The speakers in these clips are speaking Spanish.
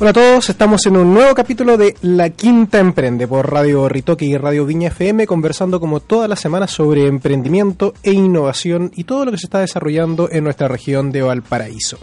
Hola a todos, estamos en un nuevo capítulo de La Quinta Emprende por Radio Ritoque y Radio Viña FM, conversando como todas las semanas sobre emprendimiento e innovación y todo lo que se está desarrollando en nuestra región de Valparaíso.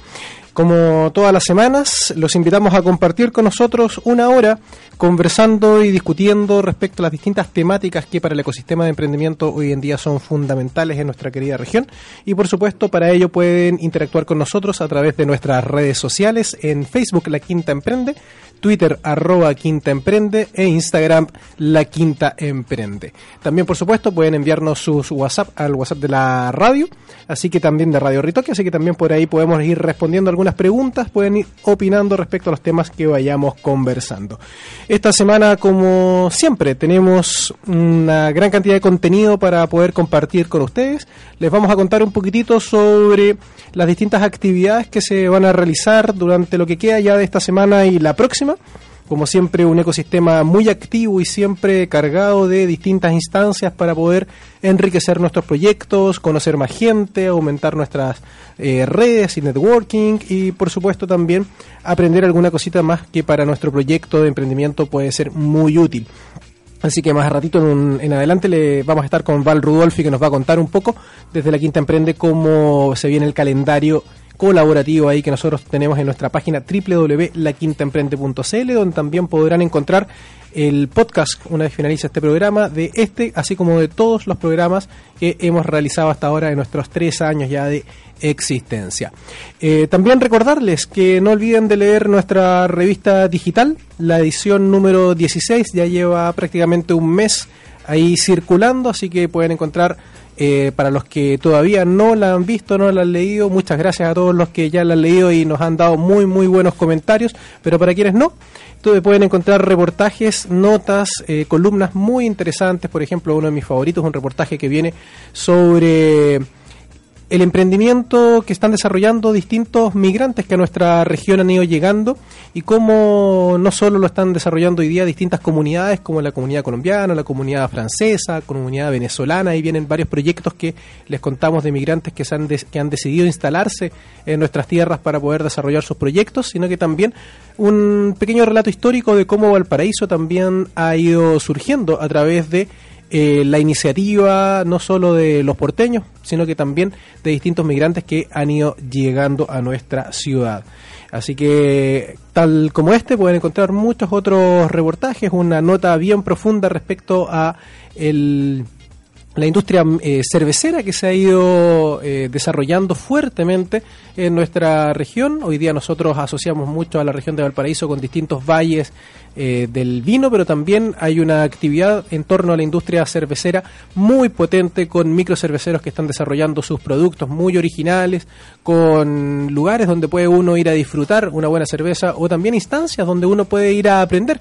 Como todas las semanas, los invitamos a compartir con nosotros una hora conversando y discutiendo respecto a las distintas temáticas que para el ecosistema de emprendimiento hoy en día son fundamentales en nuestra querida región. Y por supuesto, para ello pueden interactuar con nosotros a través de nuestras redes sociales en Facebook La Quinta Emprende, Twitter arroba Quinta Emprende e Instagram La Quinta Emprende. También, por supuesto, pueden enviarnos sus WhatsApp al WhatsApp de la radio, así que también de Radio Ritoque, así que también por ahí podemos ir respondiendo algunas preguntas, pueden ir opinando respecto a los temas que vayamos conversando. Esta semana, como siempre, tenemos una gran cantidad de contenido para poder compartir con ustedes. Les vamos a contar un poquitito sobre las distintas actividades que se van a realizar durante lo que queda ya de esta semana y la próxima. Como siempre, un ecosistema muy activo y siempre cargado de distintas instancias para poder enriquecer nuestros proyectos, conocer más gente, aumentar nuestras eh, redes y networking y, por supuesto, también aprender alguna cosita más que para nuestro proyecto de emprendimiento puede ser muy útil. Así que más ratito en, en, adelante le vamos a estar con Val Rudolfi que nos va a contar un poco desde la Quinta Emprende cómo se viene el calendario colaborativo ahí que nosotros tenemos en nuestra página www.laquintaemprende.cl donde también podrán encontrar el podcast una vez finaliza este programa de este así como de todos los programas que hemos realizado hasta ahora en nuestros tres años ya de existencia. Eh, también recordarles que no olviden de leer nuestra revista digital, la edición número 16 ya lleva prácticamente un mes ahí circulando, así que pueden encontrar eh, para los que todavía no la han visto, no la han leído, muchas gracias a todos los que ya la han leído y nos han dado muy, muy buenos comentarios. Pero para quienes no, pueden encontrar reportajes, notas, eh, columnas muy interesantes. Por ejemplo, uno de mis favoritos, un reportaje que viene sobre el emprendimiento que están desarrollando distintos migrantes que a nuestra región han ido llegando y cómo no solo lo están desarrollando hoy día distintas comunidades como la comunidad colombiana, la comunidad francesa, comunidad venezolana, y vienen varios proyectos que les contamos de migrantes que, se han, que han decidido instalarse en nuestras tierras para poder desarrollar sus proyectos, sino que también un pequeño relato histórico de cómo Valparaíso también ha ido surgiendo a través de eh, la iniciativa no solo de los porteños, sino que también de distintos migrantes que han ido llegando a nuestra ciudad. Así que, tal como este, pueden encontrar muchos otros reportajes, una nota bien profunda respecto a el la industria eh, cervecera que se ha ido eh, desarrollando fuertemente en nuestra región. Hoy día nosotros asociamos mucho a la región de Valparaíso con distintos valles eh, del vino, pero también hay una actividad en torno a la industria cervecera muy potente con microcerveceros que están desarrollando sus productos muy originales, con lugares donde puede uno ir a disfrutar una buena cerveza o también instancias donde uno puede ir a aprender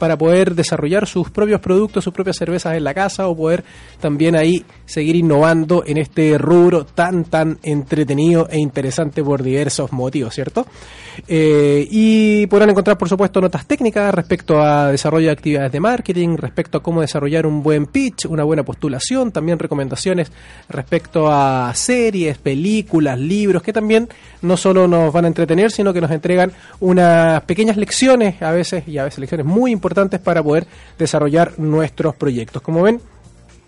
para poder desarrollar sus propios productos, sus propias cervezas en la casa o poder también ahí seguir innovando en este rubro tan, tan entretenido e interesante por diversos motivos, ¿cierto? Eh, y podrán encontrar, por supuesto, notas técnicas respecto a desarrollo de actividades de marketing, respecto a cómo desarrollar un buen pitch, una buena postulación, también recomendaciones respecto a series, películas, libros, que también no solo nos van a entretener, sino que nos entregan unas pequeñas lecciones, a veces, y a veces lecciones muy importantes para poder desarrollar nuestros proyectos. Como ven,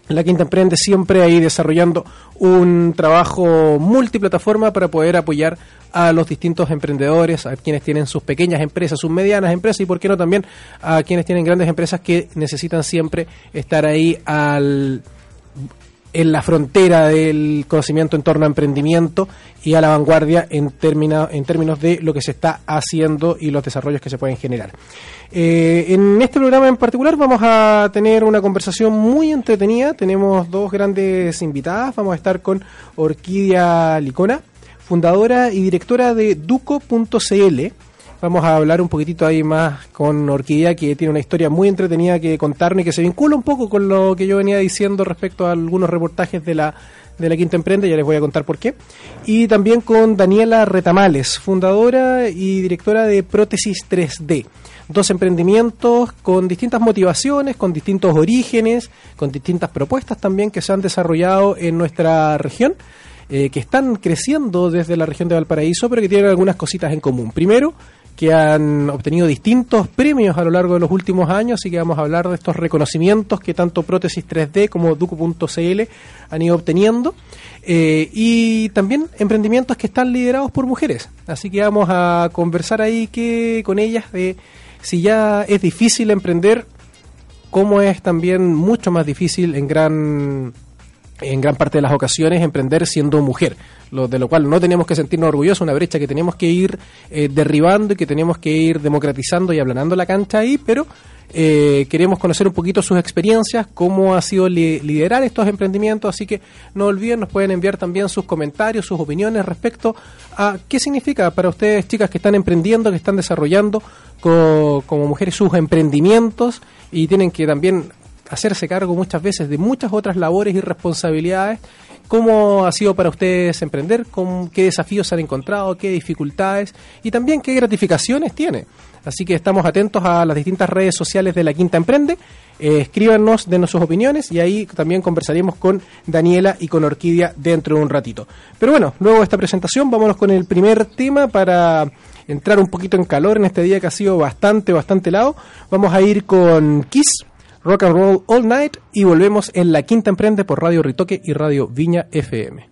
la Quinta Emprende siempre ahí desarrollando un trabajo multiplataforma para poder apoyar a los distintos emprendedores, a quienes tienen sus pequeñas empresas, sus medianas empresas y, por qué no, también a quienes tienen grandes empresas que necesitan siempre estar ahí al en la frontera del conocimiento en torno a emprendimiento y a la vanguardia en, en términos de lo que se está haciendo y los desarrollos que se pueden generar. Eh, en este programa en particular vamos a tener una conversación muy entretenida. Tenemos dos grandes invitadas. Vamos a estar con Orquídea Licona, fundadora y directora de Duco.cl. Vamos a hablar un poquitito ahí más con Orquídea, que tiene una historia muy entretenida que contarnos y que se vincula un poco con lo que yo venía diciendo respecto a algunos reportajes de la, de la Quinta Emprende, ya les voy a contar por qué. Y también con Daniela Retamales, fundadora y directora de Prótesis 3D dos emprendimientos con distintas motivaciones, con distintos orígenes, con distintas propuestas también que se han desarrollado en nuestra región, eh, que están creciendo desde la región de Valparaíso, pero que tienen algunas cositas en común. Primero, que han obtenido distintos premios a lo largo de los últimos años y que vamos a hablar de estos reconocimientos que tanto Prótesis 3D como Duco.cl han ido obteniendo. Eh, y también emprendimientos que están liderados por mujeres. Así que vamos a conversar ahí que, con ellas de si ya es difícil emprender, cómo es también mucho más difícil en gran en gran parte de las ocasiones emprender siendo mujer, lo, de lo cual no tenemos que sentirnos orgullosos, una brecha que tenemos que ir eh, derribando y que tenemos que ir democratizando y aplanando la cancha ahí, pero eh, queremos conocer un poquito sus experiencias, cómo ha sido liderar estos emprendimientos, así que no olviden, nos pueden enviar también sus comentarios, sus opiniones respecto a qué significa para ustedes, chicas que están emprendiendo, que están desarrollando como mujeres sus emprendimientos y tienen que también hacerse cargo muchas veces de muchas otras labores y responsabilidades. ¿Cómo ha sido para ustedes emprender? ¿Con ¿Qué desafíos han encontrado? ¿Qué dificultades? Y también qué gratificaciones tiene. Así que estamos atentos a las distintas redes sociales de la Quinta Emprende. Eh, escríbanos, denos sus opiniones y ahí también conversaremos con Daniela y con Orquídea dentro de un ratito. Pero bueno, luego de esta presentación, vámonos con el primer tema para entrar un poquito en calor en este día que ha sido bastante, bastante helado. Vamos a ir con Kiss, Rock and Roll All Night y volvemos en la Quinta Emprende por Radio Ritoque y Radio Viña FM.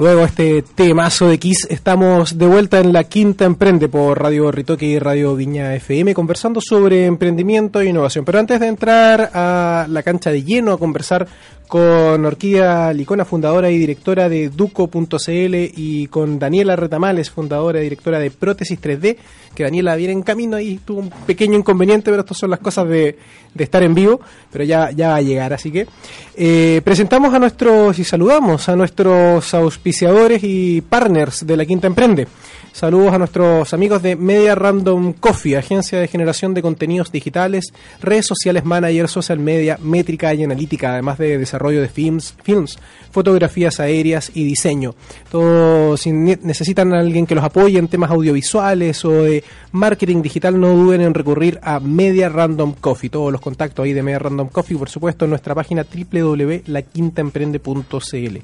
Luego este temazo de Kiss, estamos de vuelta en la quinta emprende por Radio Ritoque y Radio Viña FM conversando sobre emprendimiento e innovación. Pero antes de entrar a la cancha de lleno a conversar con Orquídea Licona, fundadora y directora de Duco.cl y con Daniela Retamales, fundadora y directora de Prótesis 3D, que Daniela viene en camino y tuvo un pequeño inconveniente, pero estas son las cosas de, de estar en vivo, pero ya, ya va a llegar. Así que eh, presentamos a nuestros y saludamos a nuestros auspiciadores y partners de la Quinta Emprende. Saludos a nuestros amigos de Media Random Coffee, agencia de generación de contenidos digitales, redes sociales manager, social media, métrica y analítica, además de desarrollo de films, films fotografías aéreas y diseño. Todo, si necesitan a alguien que los apoye en temas audiovisuales o de marketing digital, no duden en recurrir a Media Random Coffee. Todos los contactos ahí de Media Random Coffee, por supuesto, en nuestra página www.laquintaemprende.cl.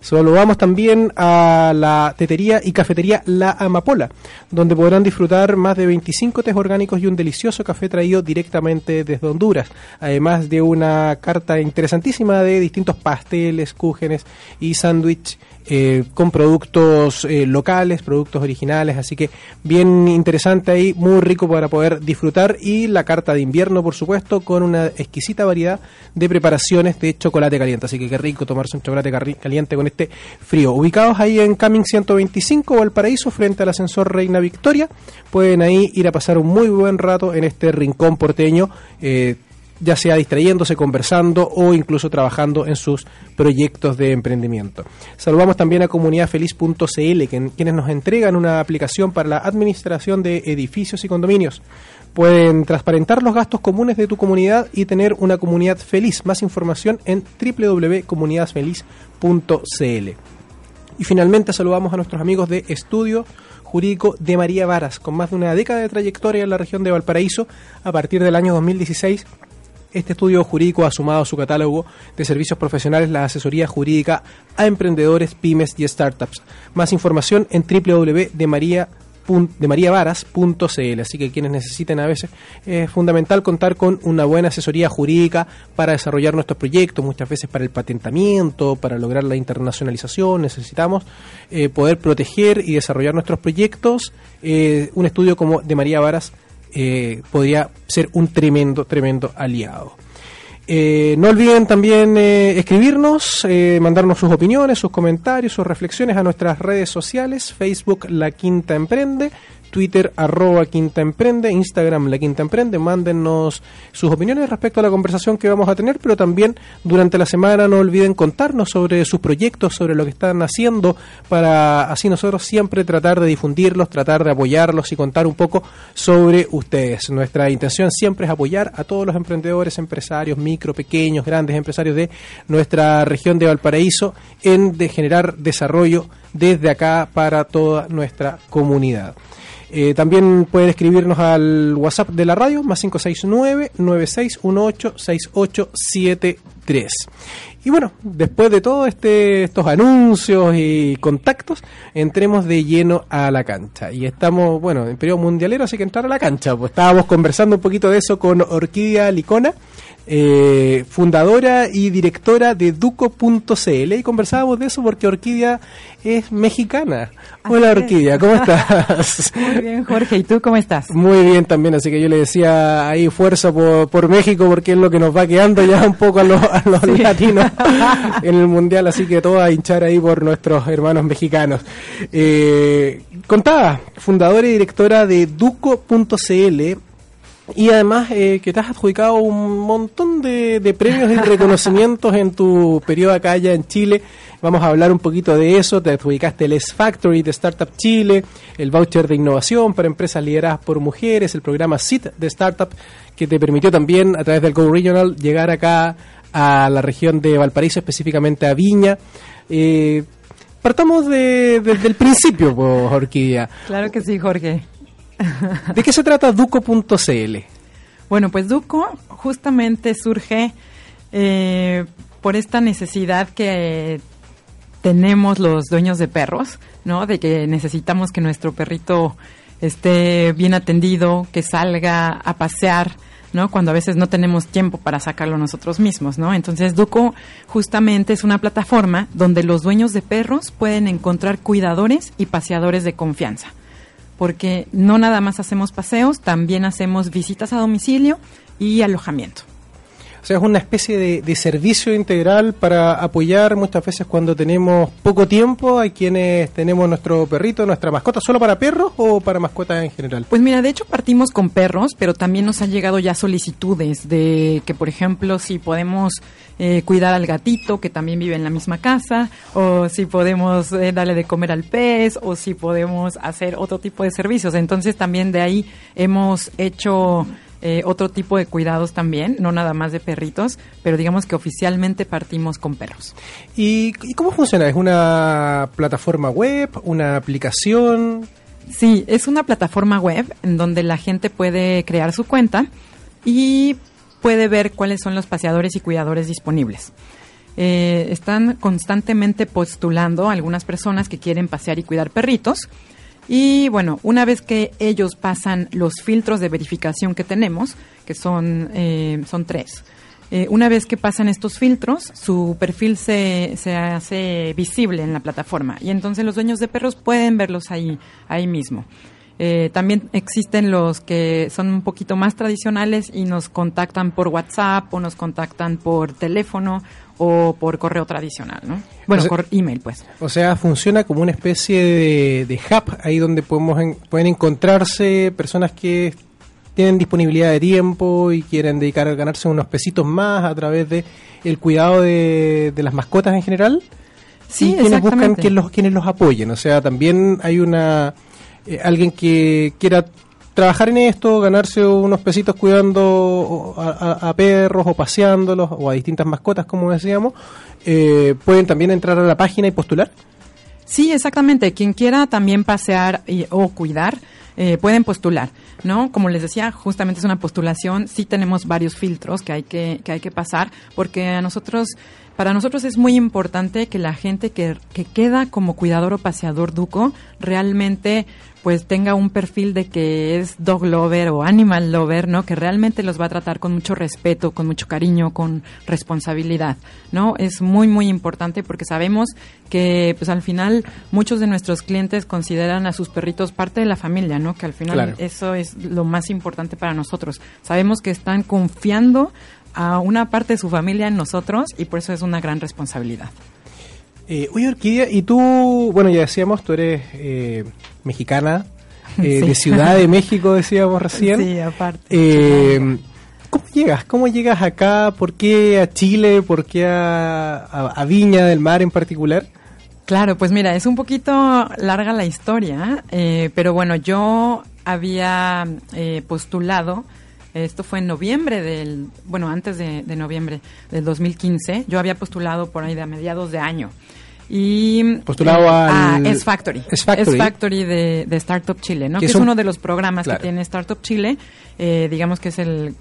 Saludamos también a la tetería y cafetería La Amapola, donde podrán disfrutar más de 25 tés orgánicos y un delicioso café traído directamente desde Honduras, además de una carta interesantísima de distintos pasteles, cúgenes y sándwich eh, con productos eh, locales, productos originales, así que bien interesante ahí, muy rico para poder disfrutar. Y la carta de invierno, por supuesto, con una exquisita variedad de preparaciones de chocolate caliente, así que qué rico tomarse un chocolate caliente con este frío. Ubicados ahí en Caming 125 o el Paraíso, frente al ascensor Reina Victoria, pueden ahí ir a pasar un muy buen rato en este rincón porteño. Eh, ya sea distrayéndose, conversando o incluso trabajando en sus proyectos de emprendimiento. Saludamos también a comunidadfeliz.cl, quienes nos entregan una aplicación para la administración de edificios y condominios. Pueden transparentar los gastos comunes de tu comunidad y tener una comunidad feliz. Más información en www.comunidadfeliz.cl. Y finalmente saludamos a nuestros amigos de Estudio Jurídico de María Varas, con más de una década de trayectoria en la región de Valparaíso. A partir del año 2016 este estudio jurídico ha sumado a su catálogo de servicios profesionales la asesoría jurídica a emprendedores, pymes y startups. Más información en www.demariavaras.cl. Así que quienes necesiten a veces es fundamental contar con una buena asesoría jurídica para desarrollar nuestros proyectos, muchas veces para el patentamiento, para lograr la internacionalización. Necesitamos eh, poder proteger y desarrollar nuestros proyectos. Eh, un estudio como de María Varas eh, podría ser un tremendo, tremendo aliado. Eh, no olviden también eh, escribirnos, mandarnos sus opiniones, sus comentarios, sus reflexiones a nuestras redes sociales, Facebook La Quinta Emprende, Twitter arroba Quinta Emprende, Instagram La Quinta Emprende, mándennos sus opiniones respecto a la conversación que vamos a tener, pero también durante la semana no olviden contarnos sobre sus proyectos, sobre lo que están haciendo, para así nosotros siempre tratar de difundirlos, tratar de apoyarlos y contar un poco sobre ustedes. Nuestra intención siempre es apoyar a todos los emprendedores, empresarios, micro, pequeños, grandes empresarios de nuestra región de Valparaíso en generar desarrollo desde acá para toda nuestra comunidad. Eh, también pueden escribirnos al WhatsApp de la radio, más 569-9618-6873. Y bueno, después de todos este, estos anuncios y contactos, entremos de lleno a la cancha. Y estamos, bueno, en periodo mundialero, así que entrar a la cancha. Pues estábamos conversando un poquito de eso con Orquídea Licona eh, fundadora y directora de Duco.cl y conversábamos de eso porque Orquídea es mexicana. Hola Orquídea, ¿cómo estás? Muy bien Jorge, ¿y tú cómo estás? Muy bien también, así que yo le decía ahí fuerza por, México porque es lo que nos va quedando ya un poco a los, latinos en el Mundial, así que todo a hinchar ahí por nuestros hermanos mexicanos. Eh, contaba, fundadora y directora de Duco.cl y además eh, que te has adjudicado un montón de, premios y reconocimientos en tu periodo acá allá en Chile. Vamos a hablar un poquito de eso. Te adjudicaste el S-Factory de Startup Chile, el voucher de innovación para empresas lideradas por mujeres, el programa SIT de Startup, que te permitió también a través del Go Regional llegar acá a la región de Valparaíso, específicamente a Viña. Eh, partamos de, desde el principio, pues, Orquídea. Claro que sí, Jorge. ¿De qué se trata Duco.cl? Bueno, pues Duco justamente surge eh, por esta necesidad que tenemos los dueños de perros, ¿no? De que necesitamos que nuestro perrito esté bien atendido, que salga a pasear ¿no? Cuando a veces no tenemos tiempo para sacarlo nosotros mismos, ¿no? Entonces, Duco justamente es una plataforma donde los dueños de perros pueden encontrar cuidadores y paseadores de confianza. Porque no nada más hacemos paseos, también hacemos visitas a domicilio y alojamiento. O sea, es una especie de, servicio integral para apoyar muchas veces cuando tenemos poco tiempo. Hay quienes tenemos nuestro perrito, nuestra mascota, solo para perros o para mascotas en general. Pues mira, de hecho partimos con perros, pero también nos han llegado ya solicitudes de que, por ejemplo, si podemos eh, cuidar al gatito que también vive en la misma casa, o si podemos eh, darle de comer al pez, o si podemos hacer otro tipo de servicios. Entonces también de ahí hemos hecho eh, otro tipo de cuidados también, no nada más de perritos, pero digamos que oficialmente partimos con perros. ¿Y, cómo funciona? ¿Es una plataforma web, una aplicación? Sí, es una plataforma web en donde la gente puede crear su cuenta y puede ver cuáles son los paseadores y cuidadores disponibles. Eh, están constantemente postulando algunas personas que quieren pasear y cuidar perritos y bueno, una vez que ellos pasan los filtros de verificación que tenemos, que son, eh, son tres, eh, una vez que pasan estos filtros, su perfil se, se hace visible en la plataforma y entonces los dueños de perros pueden verlos ahí, ahí mismo. Eh, también existen los que son un poquito más tradicionales y nos contactan por WhatsApp o nos contactan por teléfono o por correo tradicional, ¿no? Bueno, por email, pues. O sea, funciona como una especie de, hub ahí donde podemos pueden encontrarse personas que tienen disponibilidad de tiempo y quieren dedicar a ganarse unos pesitos más a través de el cuidado de, las mascotas en general. Sí, y quienes buscan que los, quienes los apoyen. O sea, también hay una eh, alguien que quiera trabajar en esto, ganarse unos pesitos cuidando a, perros o paseándolos o a distintas mascotas, como decíamos, eh, pueden también entrar a la página y postular. Sí, exactamente. Quien quiera también pasear o cuidar, eh, pueden postular, ¿no? Como les decía, justamente es una postulación. Sí tenemos varios filtros que hay que, que hay que pasar, porque a nosotros, para nosotros es muy importante que la gente que, que queda como cuidador o paseador duco realmente pues tenga un perfil de que es dog lover o animal lover, ¿no? Que realmente los va a tratar con mucho respeto, con mucho cariño, con responsabilidad, ¿no? Es muy muy importante porque sabemos que pues al final muchos de nuestros clientes consideran a sus perritos parte de la familia, ¿no? Que al final eso es lo más importante para nosotros. Sabemos que están confiando a una parte de su familia en nosotros y por eso es una gran responsabilidad. Eh, oye, Orquídea, y tú, bueno, ya decíamos, tú eres eh, mexicana, eh, de Ciudad de México, decíamos recién. Sí, aparte. Eh, ¿Cómo llegas? ¿Cómo llegas acá? ¿Por qué a Chile? ¿Por qué a, Viña del Mar en particular? Claro, pues mira, es un poquito larga la historia, pero bueno, yo había postulado, esto fue en noviembre del, bueno, antes de, de, noviembre del 2015, yo había postulado por ahí de a mediados de año y postulado a S Factory. S Factory, de, Startup Chile, ¿no? Que es, uno de los programas que tiene Startup Chile. Eh, digamos que es el,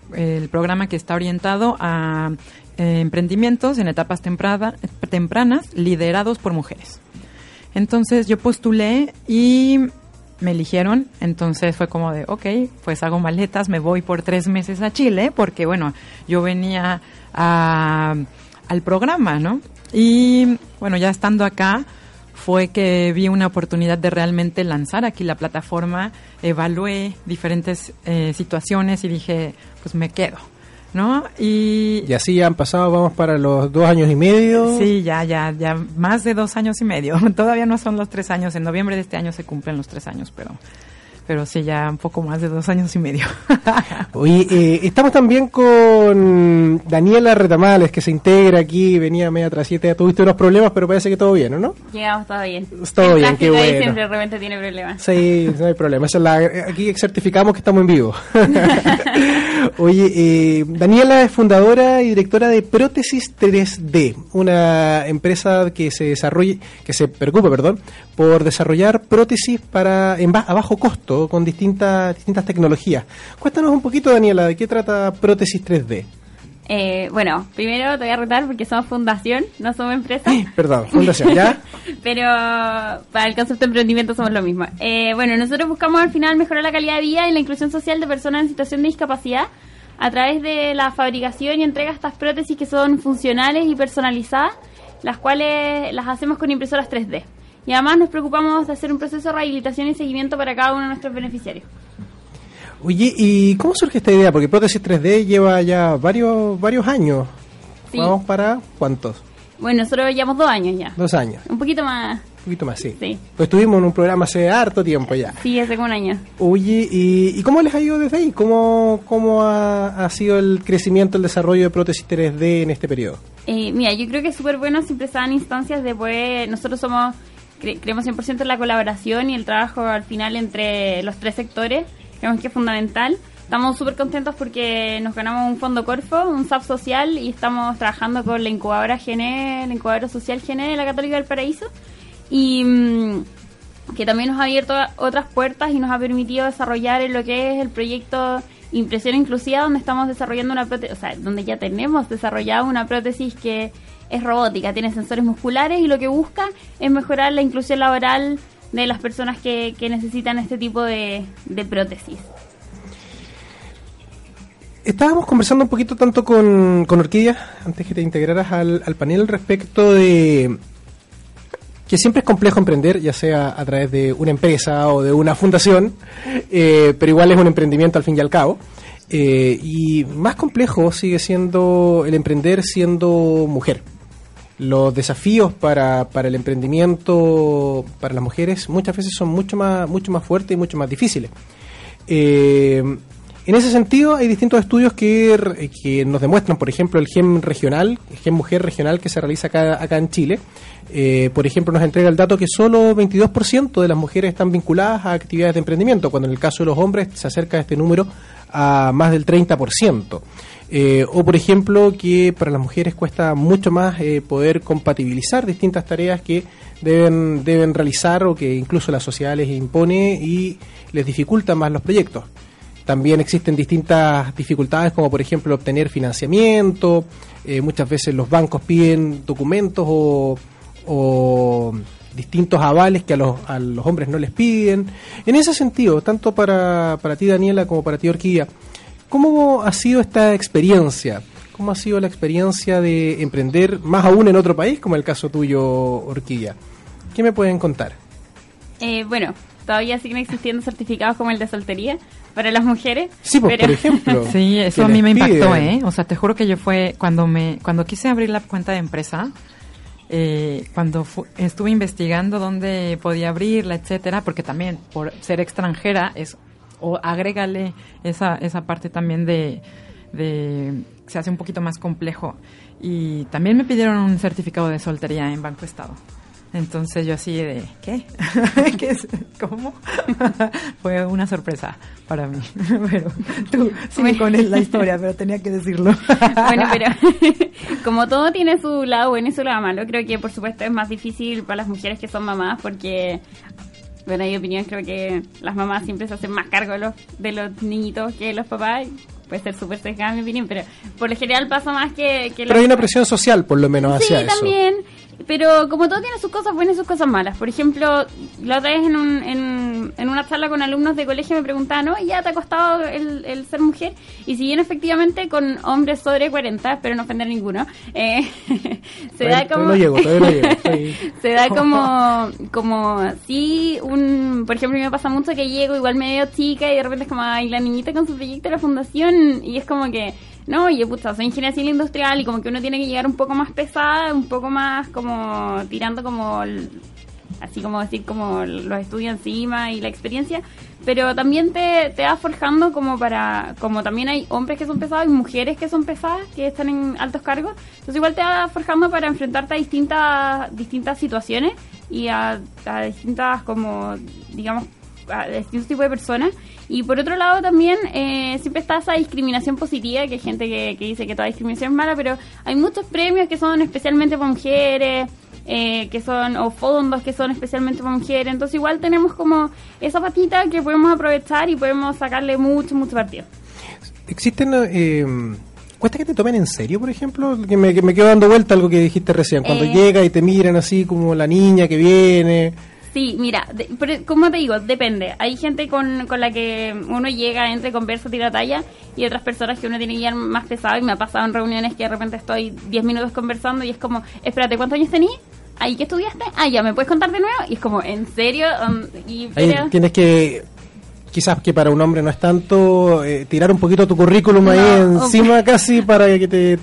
programa que está orientado a eh, emprendimientos en etapas tempranas liderados por mujeres. Entonces yo postulé y me eligieron, entonces fue como de, ok, pues hago maletas, me voy por tres meses a Chile, porque bueno, yo venía al programa, ¿no? Y bueno, ya estando acá, fue que vi una oportunidad de realmente lanzar aquí la plataforma, evalué diferentes eh, situaciones y dije, pues me quedo. ¿No? Y, y así ya han pasado, vamos para los dos años y medio. Sí, ya, ya, ya, más de dos años y medio. Todavía no son los tres años. En noviembre de este año se cumplen los tres años, pero pero sí, ya un poco más de dos años y medio. Oye, eh, estamos también con Daniela Retamales, que se integra aquí, venía media tras siete, tuviste unos problemas, pero parece que todo bien, ¿no? Llegamos todo bien. Todo bien, qué bueno. siempre realmente tiene problemas. Sí, no hay problema. aquí certificamos que estamos en vivo. Oye, eh, Daniela es fundadora y directora de Prótesis 3D, una empresa que se desarrolle, que se preocupa, perdón, por desarrollar prótesis para en a bajo costo con distintas distintas tecnologías. Cuéntanos un poquito, Daniela, de qué trata Prótesis 3D. Eh, bueno, primero te voy a retar porque somos fundación, no somos empresa. perdón, fundación, ¿ya? Pero para el concepto de emprendimiento somos lo mismo. Eh, bueno, nosotros buscamos al final mejorar la calidad de vida y la inclusión social de personas en situación de discapacidad a través de la fabricación y entrega de estas prótesis que son funcionales y personalizadas, las cuales las hacemos con impresoras 3D. Y además nos preocupamos de hacer un proceso de rehabilitación y seguimiento para cada uno de nuestros beneficiarios. Oye, ¿y cómo surge esta idea? Porque prótesis 3D lleva ya varios varios años. Sí. ¿Vamos para cuántos? Bueno, nosotros llevamos dos años ya. Dos años. Un poquito más. Un poquito más, sí. Sí. Pues estuvimos en un programa hace harto tiempo ya. Sí, hace como un año. Oye, ¿y, y cómo les ha ido desde ahí? ¿Cómo, cómo ha, ha sido el crecimiento, el desarrollo de prótesis 3D en este periodo? Eh, mira, yo creo que es súper bueno siempre dan instancias de poder, nosotros somos, cre- creemos 100% en la colaboración y el trabajo al final entre los tres sectores, creemos que es fundamental. Estamos súper contentos porque nos ganamos un fondo Corfo, un SAP social y estamos trabajando con la incubadora GENE, la incubadora social GENE de la Católica del Paraíso y mm, que también nos ha abierto otras puertas y nos ha permitido desarrollar en lo que es el proyecto Impresión Inclusiva, donde estamos desarrollando una prótesis, o sea, donde ya tenemos desarrollado una prótesis que es robótica, tiene sensores musculares y lo que busca es mejorar la inclusión laboral de las personas que, que necesitan este tipo de, prótesis. Estábamos conversando un poquito tanto con, con Orquídea, antes que te integraras al, al panel, respecto de que siempre es complejo emprender, ya sea a través de una empresa o de una fundación, eh, pero igual es un emprendimiento al fin y al cabo. Eh, y más complejo sigue siendo el emprender siendo mujer. Los desafíos para, para el emprendimiento para las mujeres muchas veces son mucho más, mucho más fuertes y mucho más difíciles. Eh, en ese sentido, hay distintos estudios que, que nos demuestran, por ejemplo, el GEM regional, el GEM Mujer regional que se realiza acá, acá en Chile. Eh, por ejemplo, nos entrega el dato que solo 22% de las mujeres están vinculadas a actividades de emprendimiento, cuando en el caso de los hombres se acerca este número a más del 30%. Eh, o, por ejemplo, que para las mujeres cuesta mucho más eh, poder compatibilizar distintas tareas que deben, deben realizar o que incluso la sociedad les impone y les dificulta más los proyectos. También existen distintas dificultades, como por ejemplo obtener financiamiento. eh, muchas veces los bancos piden documentos o, o distintos avales que a los, a los hombres no les piden. En ese sentido, tanto para, para ti Daniela como para ti Orquídea, ¿cómo ha sido esta experiencia? ¿Cómo ha sido la experiencia de emprender más aún en otro país, como el caso tuyo, Orquídea? ¿Qué me pueden contar? Eh, bueno, todavía siguen existiendo certificados como el de soltería para las mujeres. Sí, pues, pero- por ejemplo. Sí, eso a mí me impactó, piden. ¿eh? O sea, te juro que yo fue cuando me cuando quise abrir la cuenta de empresa, eh, cuando fu- estuve investigando dónde podía abrirla, etcétera, porque también por ser extranjera es o agrégale esa esa parte también de de se hace un poquito más complejo y también me pidieron un certificado de soltería en Banco Estado. Entonces yo así de, ¿qué? ¿Qué es? ¿Cómo? Fue una sorpresa para mí. Pero tú sigue con el- la historia, pero tenía que decirlo. bueno, pero como todo tiene su lado bueno y su lado malo, creo que por supuesto es más difícil para las mujeres que son mamás porque, bueno, en mi opinión creo que las mamás siempre se hacen más cargo de los, de los niñitos que los papás. Puede ser súper sesgada mi opinión, pero por lo general pasa más que... que Pero hay una presión social, por lo menos, Sí, hacia eso. también. Pero como todo tiene sus cosas buenas y sus cosas malas. Por ejemplo, la otra vez en, un, en, en una charla con alumnos de colegio me preguntaban, ¿no? ¿Ya te ha costado el, el ser mujer? Y si bien efectivamente con hombres sobre 40, espero no ofender a ninguno, eh, se da como... llego, llego, se da como, como, sí, un, por ejemplo, a mí me pasa mucho que llego igual medio chica y de repente es como, ay, la niñita con su proyecto de la fundación y es como que, no, oye, puta, soy ingeniera civil industrial y como que uno tiene que llegar un poco más pesada, un poco más como tirando como, así como decir, como los estudios encima y la experiencia, pero también te, te va forjando como para, como también hay hombres que son pesados y mujeres que son pesadas, que están en altos cargos, entonces igual te va forjando para enfrentarte a distintas, distintas situaciones y a, a distintas como, digamos, a distintos tipos de personas. Y por otro lado también eh, siempre está esa discriminación positiva, que hay gente que, que dice que toda discriminación es mala, pero hay muchos premios que son especialmente para mujeres, eh, que son, o fondos que son especialmente para mujeres. Entonces igual tenemos como esa patita que podemos aprovechar y podemos sacarle mucho, mucho partido. Existen. Eh, ¿Cuesta que te tomen en serio, por ejemplo? Que me, que me quedo dando vuelta algo que dijiste recién. Cuando Eh. llega y te miran así como la niña que viene. Sí, mira, de- pero como te digo, depende. Hay gente con, con la que uno llega, entre conversa, tira talla, y otras personas que uno tiene que ir más pesado. Y me ha pasado en reuniones que de repente estoy 10 minutos conversando y es como, espérate, ¿cuántos años tenías? ¿Ahí qué estudiaste? Ah, ya, ¿me puedes contar de nuevo? Y es como, ¿en serio? Um, y, Ahí pero- tienes que, quizás que para un hombre no es tanto, eh, tirar un poquito tu currículum No, ahí encima casi para que te,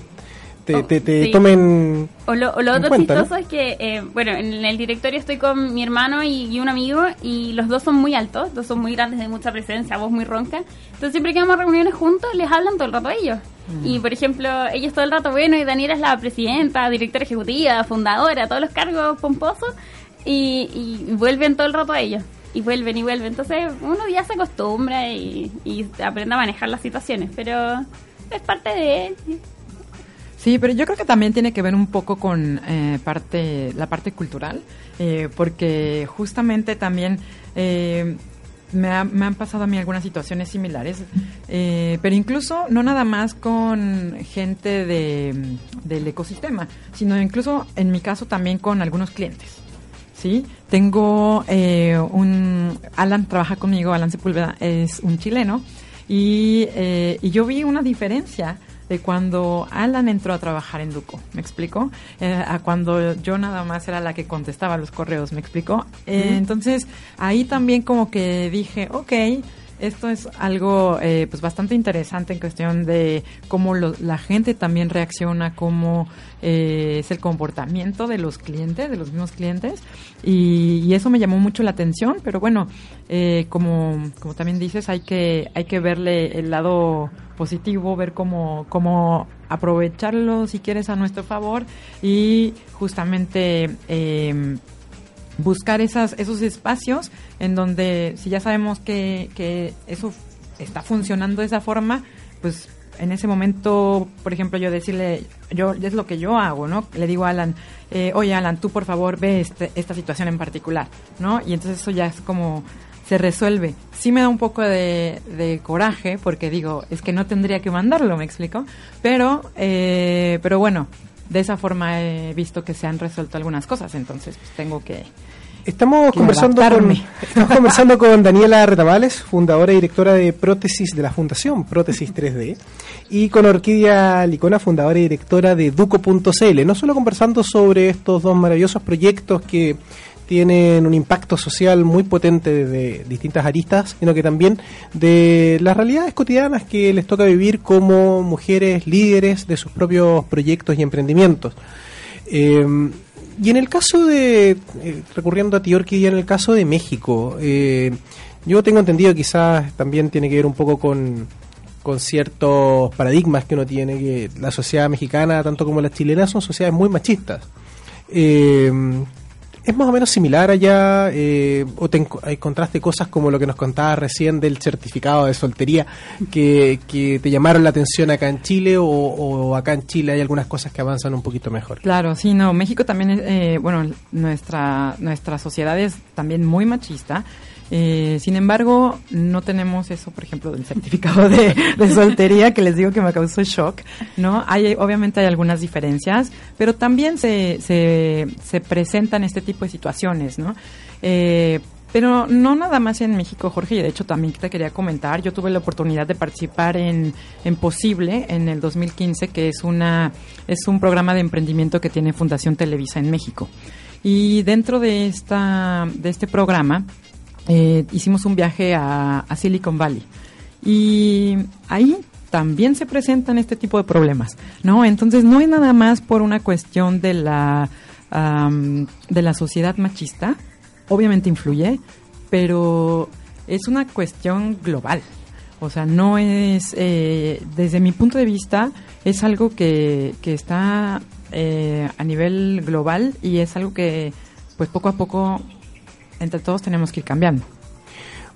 te, te- te Sí. tomen... O lo, o lo otro cuenta, ¿no? chistoso es que, eh, bueno, en el directorio estoy con mi hermano y, y un amigo y los dos son muy altos, dos son muy grandes, de mucha presencia, voz muy ronca. Entonces siempre que vamos a reuniones juntos les hablan todo el rato a ellos. Mm. Y por ejemplo, ellos todo el rato, bueno, y Daniela es la presidenta, directora ejecutiva, fundadora, todos los cargos pomposos y, y vuelven todo el rato a ellos. Y vuelven y vuelven. Entonces uno ya se acostumbra y, y aprende a manejar las situaciones, pero es parte de... Sí, pero yo creo que también tiene que ver un poco con eh, parte, la parte cultural, eh, porque justamente también eh, me, ha- me han pasado a mí algunas situaciones similares, eh, pero incluso no nada más con gente de, del ecosistema, sino incluso en mi caso también con algunos clientes. Sí, tengo eh, un Alan trabaja conmigo, Alan Sepúlveda es un chileno y, y yo vi una diferencia de cuando Alan entró a trabajar en Duco, ¿me explico? Eh, a cuando yo nada más era la que contestaba los correos, ¿me explico? Eh, Entonces ahí también como que dije, ok, esto es algo eh, pues bastante interesante en cuestión de cómo lo- la gente también reacciona, cómo eh, es el comportamiento de los clientes, de los mismos clientes, y, eso me llamó mucho la atención, pero bueno, eh, como, como también dices, hay que, hay que verle el lado positivo, ver cómo, cómo aprovecharlo si quieres a nuestro favor. Y justamente... buscar esas, esos espacios en donde si ya sabemos que, que eso está funcionando de esa forma, pues en ese momento, por ejemplo, yo decirle, yo es lo que yo hago, ¿no? Le digo a Alan, eh, oye Alan, tú por favor ve este, esta situación en particular, ¿no? Y entonces eso ya es como se resuelve. Sí me da un poco de, de coraje porque digo, es que no tendría que mandarlo, ¿me explico? Pero, eh, pero bueno, de esa forma he visto que se han resuelto algunas cosas, entonces pues tengo que... Estamos que conversando, con, estamos conversando con Daniela Retamales, fundadora y directora de prótesis de la Fundación Prótesis 3D, y con Orquídea Licona, fundadora y directora de Duco.cl. No solo conversando sobre estos dos maravillosos proyectos que tienen un impacto social muy potente desde distintas aristas, sino que también de las realidades cotidianas que les toca vivir como mujeres líderes de sus propios proyectos y emprendimientos. Eh, y en el caso de, eh, recurriendo a ti, Orquídea, en el caso de México, eh, yo tengo entendido quizás también tiene que ver un poco con, con ciertos paradigmas que uno tiene, que la sociedad mexicana, tanto como la chilena, son sociedades muy machistas. Eh, ¿Es más o menos similar allá eh, o te enco- encontraste cosas como lo que nos contabas recién del certificado de soltería que, que te llamaron la atención acá en Chile o, o acá en Chile hay algunas cosas que avanzan un poquito mejor? Claro, sí, no, México también es, eh, bueno, nuestra, nuestra sociedad es también muy machista. Eh, sin embargo, no tenemos eso, por ejemplo, del certificado de, soltería que les digo que me causó shock, ¿no? Hay, obviamente hay algunas diferencias, pero también se, se, se presentan este tipo de situaciones, ¿no? Eh, pero no nada más en México, Jorge, y de hecho también te quería comentar, yo tuve la oportunidad de participar en, en Posible en el 2015, que es, una, es un programa de emprendimiento que tiene Fundación Televisa en México. Y dentro de, esta, de este programa eh, hicimos un viaje a, a Silicon Valley. Y ahí también se presentan este tipo de problemas, ¿no? Entonces no es nada más por una cuestión de la, de la sociedad machista, obviamente influye, pero es una cuestión global. O sea, no es, eh, desde mi punto de vista, es algo que, que está eh, a nivel global y es algo que, pues poco a poco, entre todos tenemos que ir cambiando.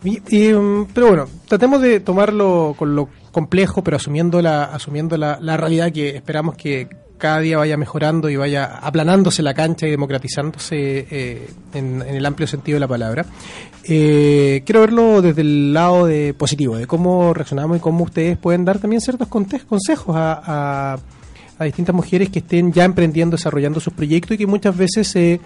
Mm, pero bueno, tratemos de tomarlo con lo complejo, pero asumiendo la, asumiendo la, la realidad que esperamos que cada día vaya mejorando y vaya aplanándose la cancha y democratizándose eh, en, el amplio sentido de la palabra. Eh, quiero verlo desde el lado de positivo, de cómo reaccionamos y cómo ustedes pueden dar también ciertos consejos a, a- a distintas mujeres que estén ya emprendiendo, desarrollando sus proyectos y que muchas veces se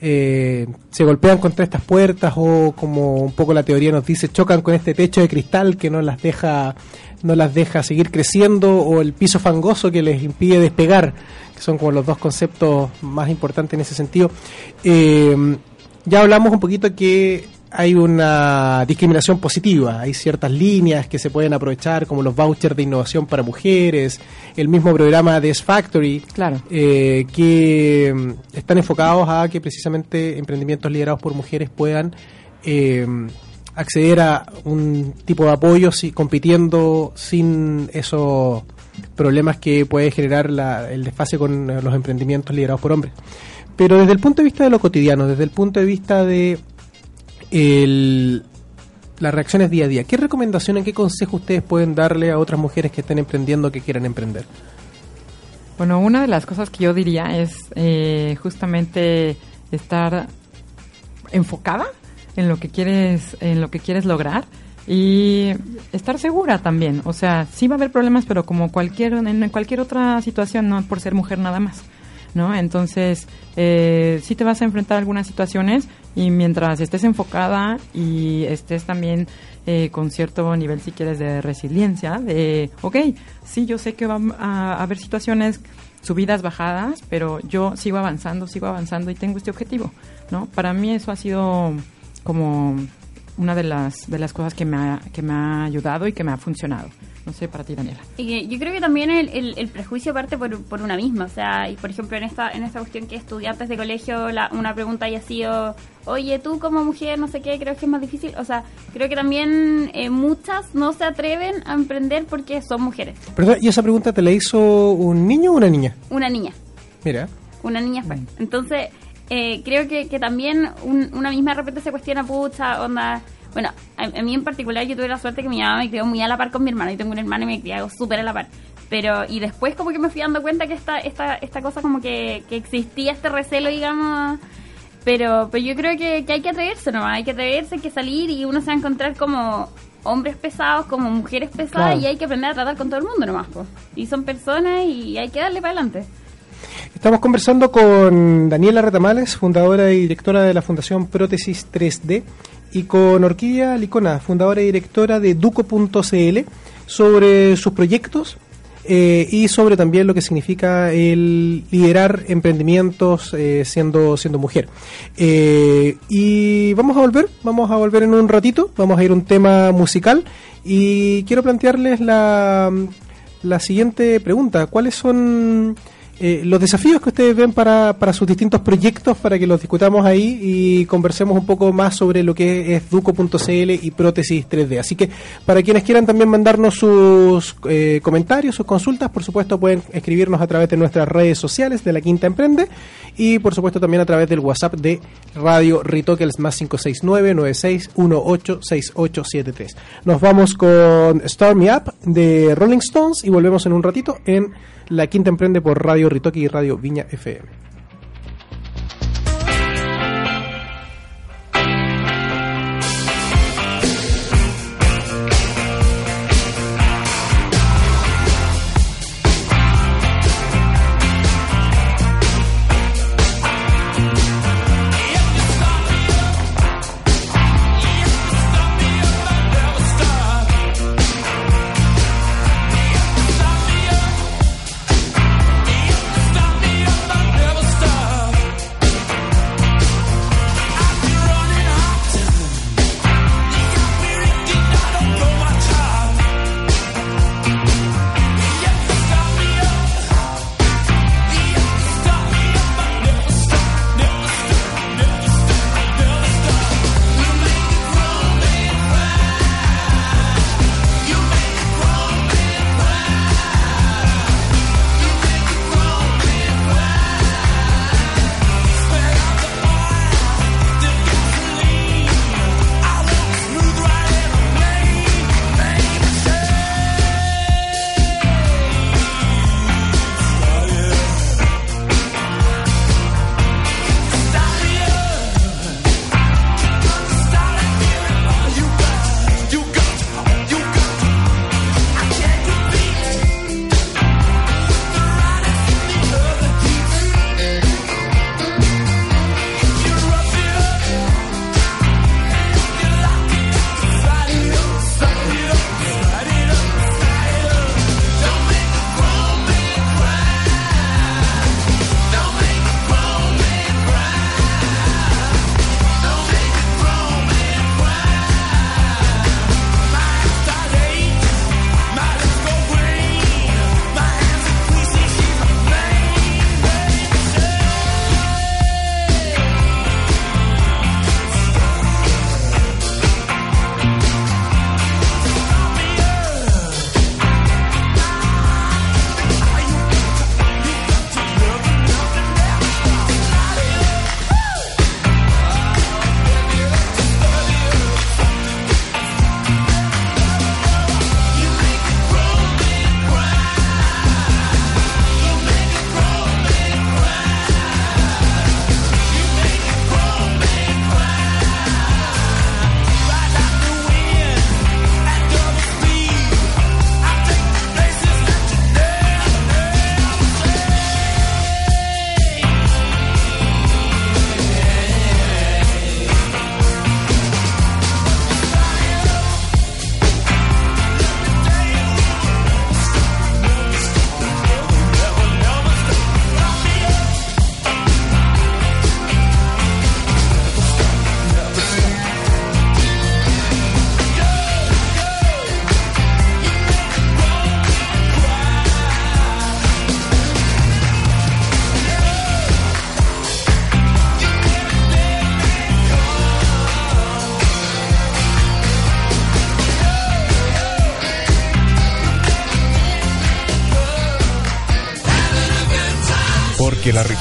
eh, se golpean contra estas puertas o como un poco la teoría nos dice chocan con este techo de cristal que no las deja no las deja seguir creciendo o el piso fangoso que les impide despegar que son como los dos conceptos más importantes en ese sentido. Eh, ya hablamos un poquito que hay una discriminación positiva, hay ciertas líneas que se pueden aprovechar, como los vouchers de innovación para mujeres, el mismo programa de S-Factory, Claro. eh, que mm, están enfocados a que precisamente emprendimientos liderados por mujeres puedan eh, acceder a un tipo de apoyo si, compitiendo sin esos problemas que puede generar la- el desfase con eh, los emprendimientos liderados por hombres. Pero desde el punto de vista de lo cotidiano, desde el punto de vista de el- las reacciones día a día, ¿qué recomendaciones, qué consejo ustedes pueden darle a otras mujeres que estén emprendiendo que quieran emprender? Bueno, una de las cosas que yo diría es eh, justamente estar enfocada en lo que quieres, en lo que quieres lograr y estar segura también. O sea, sí va a haber problemas, pero como cualquier en cualquier otra situación, no por ser mujer nada más. ¿No? Entonces, eh, sí te vas a enfrentar a algunas situaciones y mientras estés enfocada y estés también eh, con cierto nivel, si quieres, de resiliencia, de, ok, sí, yo sé que va a haber situaciones, subidas, bajadas, pero yo sigo avanzando, sigo avanzando y tengo este objetivo, ¿no? Para mí eso ha sido como una de las, de las cosas que me, ha, que me ha ayudado y que me ha funcionado. No sé, para ti, Daniela. Y que yo creo que también el, el, el prejuicio parte por, por una misma. O sea, y por ejemplo, en esta en esta cuestión que estudiantes de colegio, la, una pregunta haya sido, oye, tú como mujer, no sé qué, creo que es más difícil. O sea, creo que también eh, muchas no se atreven a emprender porque son mujeres. Perdón, ¿y esa pregunta te la hizo un niño o una niña? Una niña. Mira. Una niña fue. Entonces, eh, creo que, que también un- una misma de repente se cuestiona, pucha, onda. Bueno, a, a mí en particular yo tuve la suerte que mi mamá me crió muy a la par con mi hermano. Yo tengo un hermano y me crió súper a la par. Pero, y después como que me fui dando cuenta que esta, esta, esta cosa como que, que existía este recelo, digamos. Pero, pero yo creo que, que hay que atreverse nomás, hay que atreverse, hay que salir y uno se va a encontrar como hombres pesados, como mujeres pesadas Claro. y hay que aprender a tratar con todo el mundo nomás. po. Y son personas y hay que darle para adelante. Estamos conversando con Daniela Retamales, fundadora y directora de la Fundación Prótesis 3D, y con Orquídea Licona, fundadora y directora de Duco.cl, sobre sus proyectos eh, y sobre también lo que significa el liderar emprendimientos eh, siendo, siendo mujer. Eh, y vamos a volver, vamos a volver en un ratito, vamos a ir a un tema musical y quiero plantearles la, la siguiente pregunta. ¿Cuáles son eh, los desafíos que ustedes ven para, para sus distintos proyectos para que los discutamos ahí y conversemos un poco más sobre lo que es Duco.cl y Prótesis 3D. Así que para quienes quieran también mandarnos sus eh, comentarios, sus consultas, por supuesto pueden escribirnos a través de nuestras redes sociales de La Quinta Emprende y por supuesto también a través del WhatsApp de Radio Ritoques más 569-9618-6873. Nos vamos con Start Me Up de Rolling Stones y volvemos en un ratito en La Quinta Emprende por Radio Ritoque y Radio Viña FM.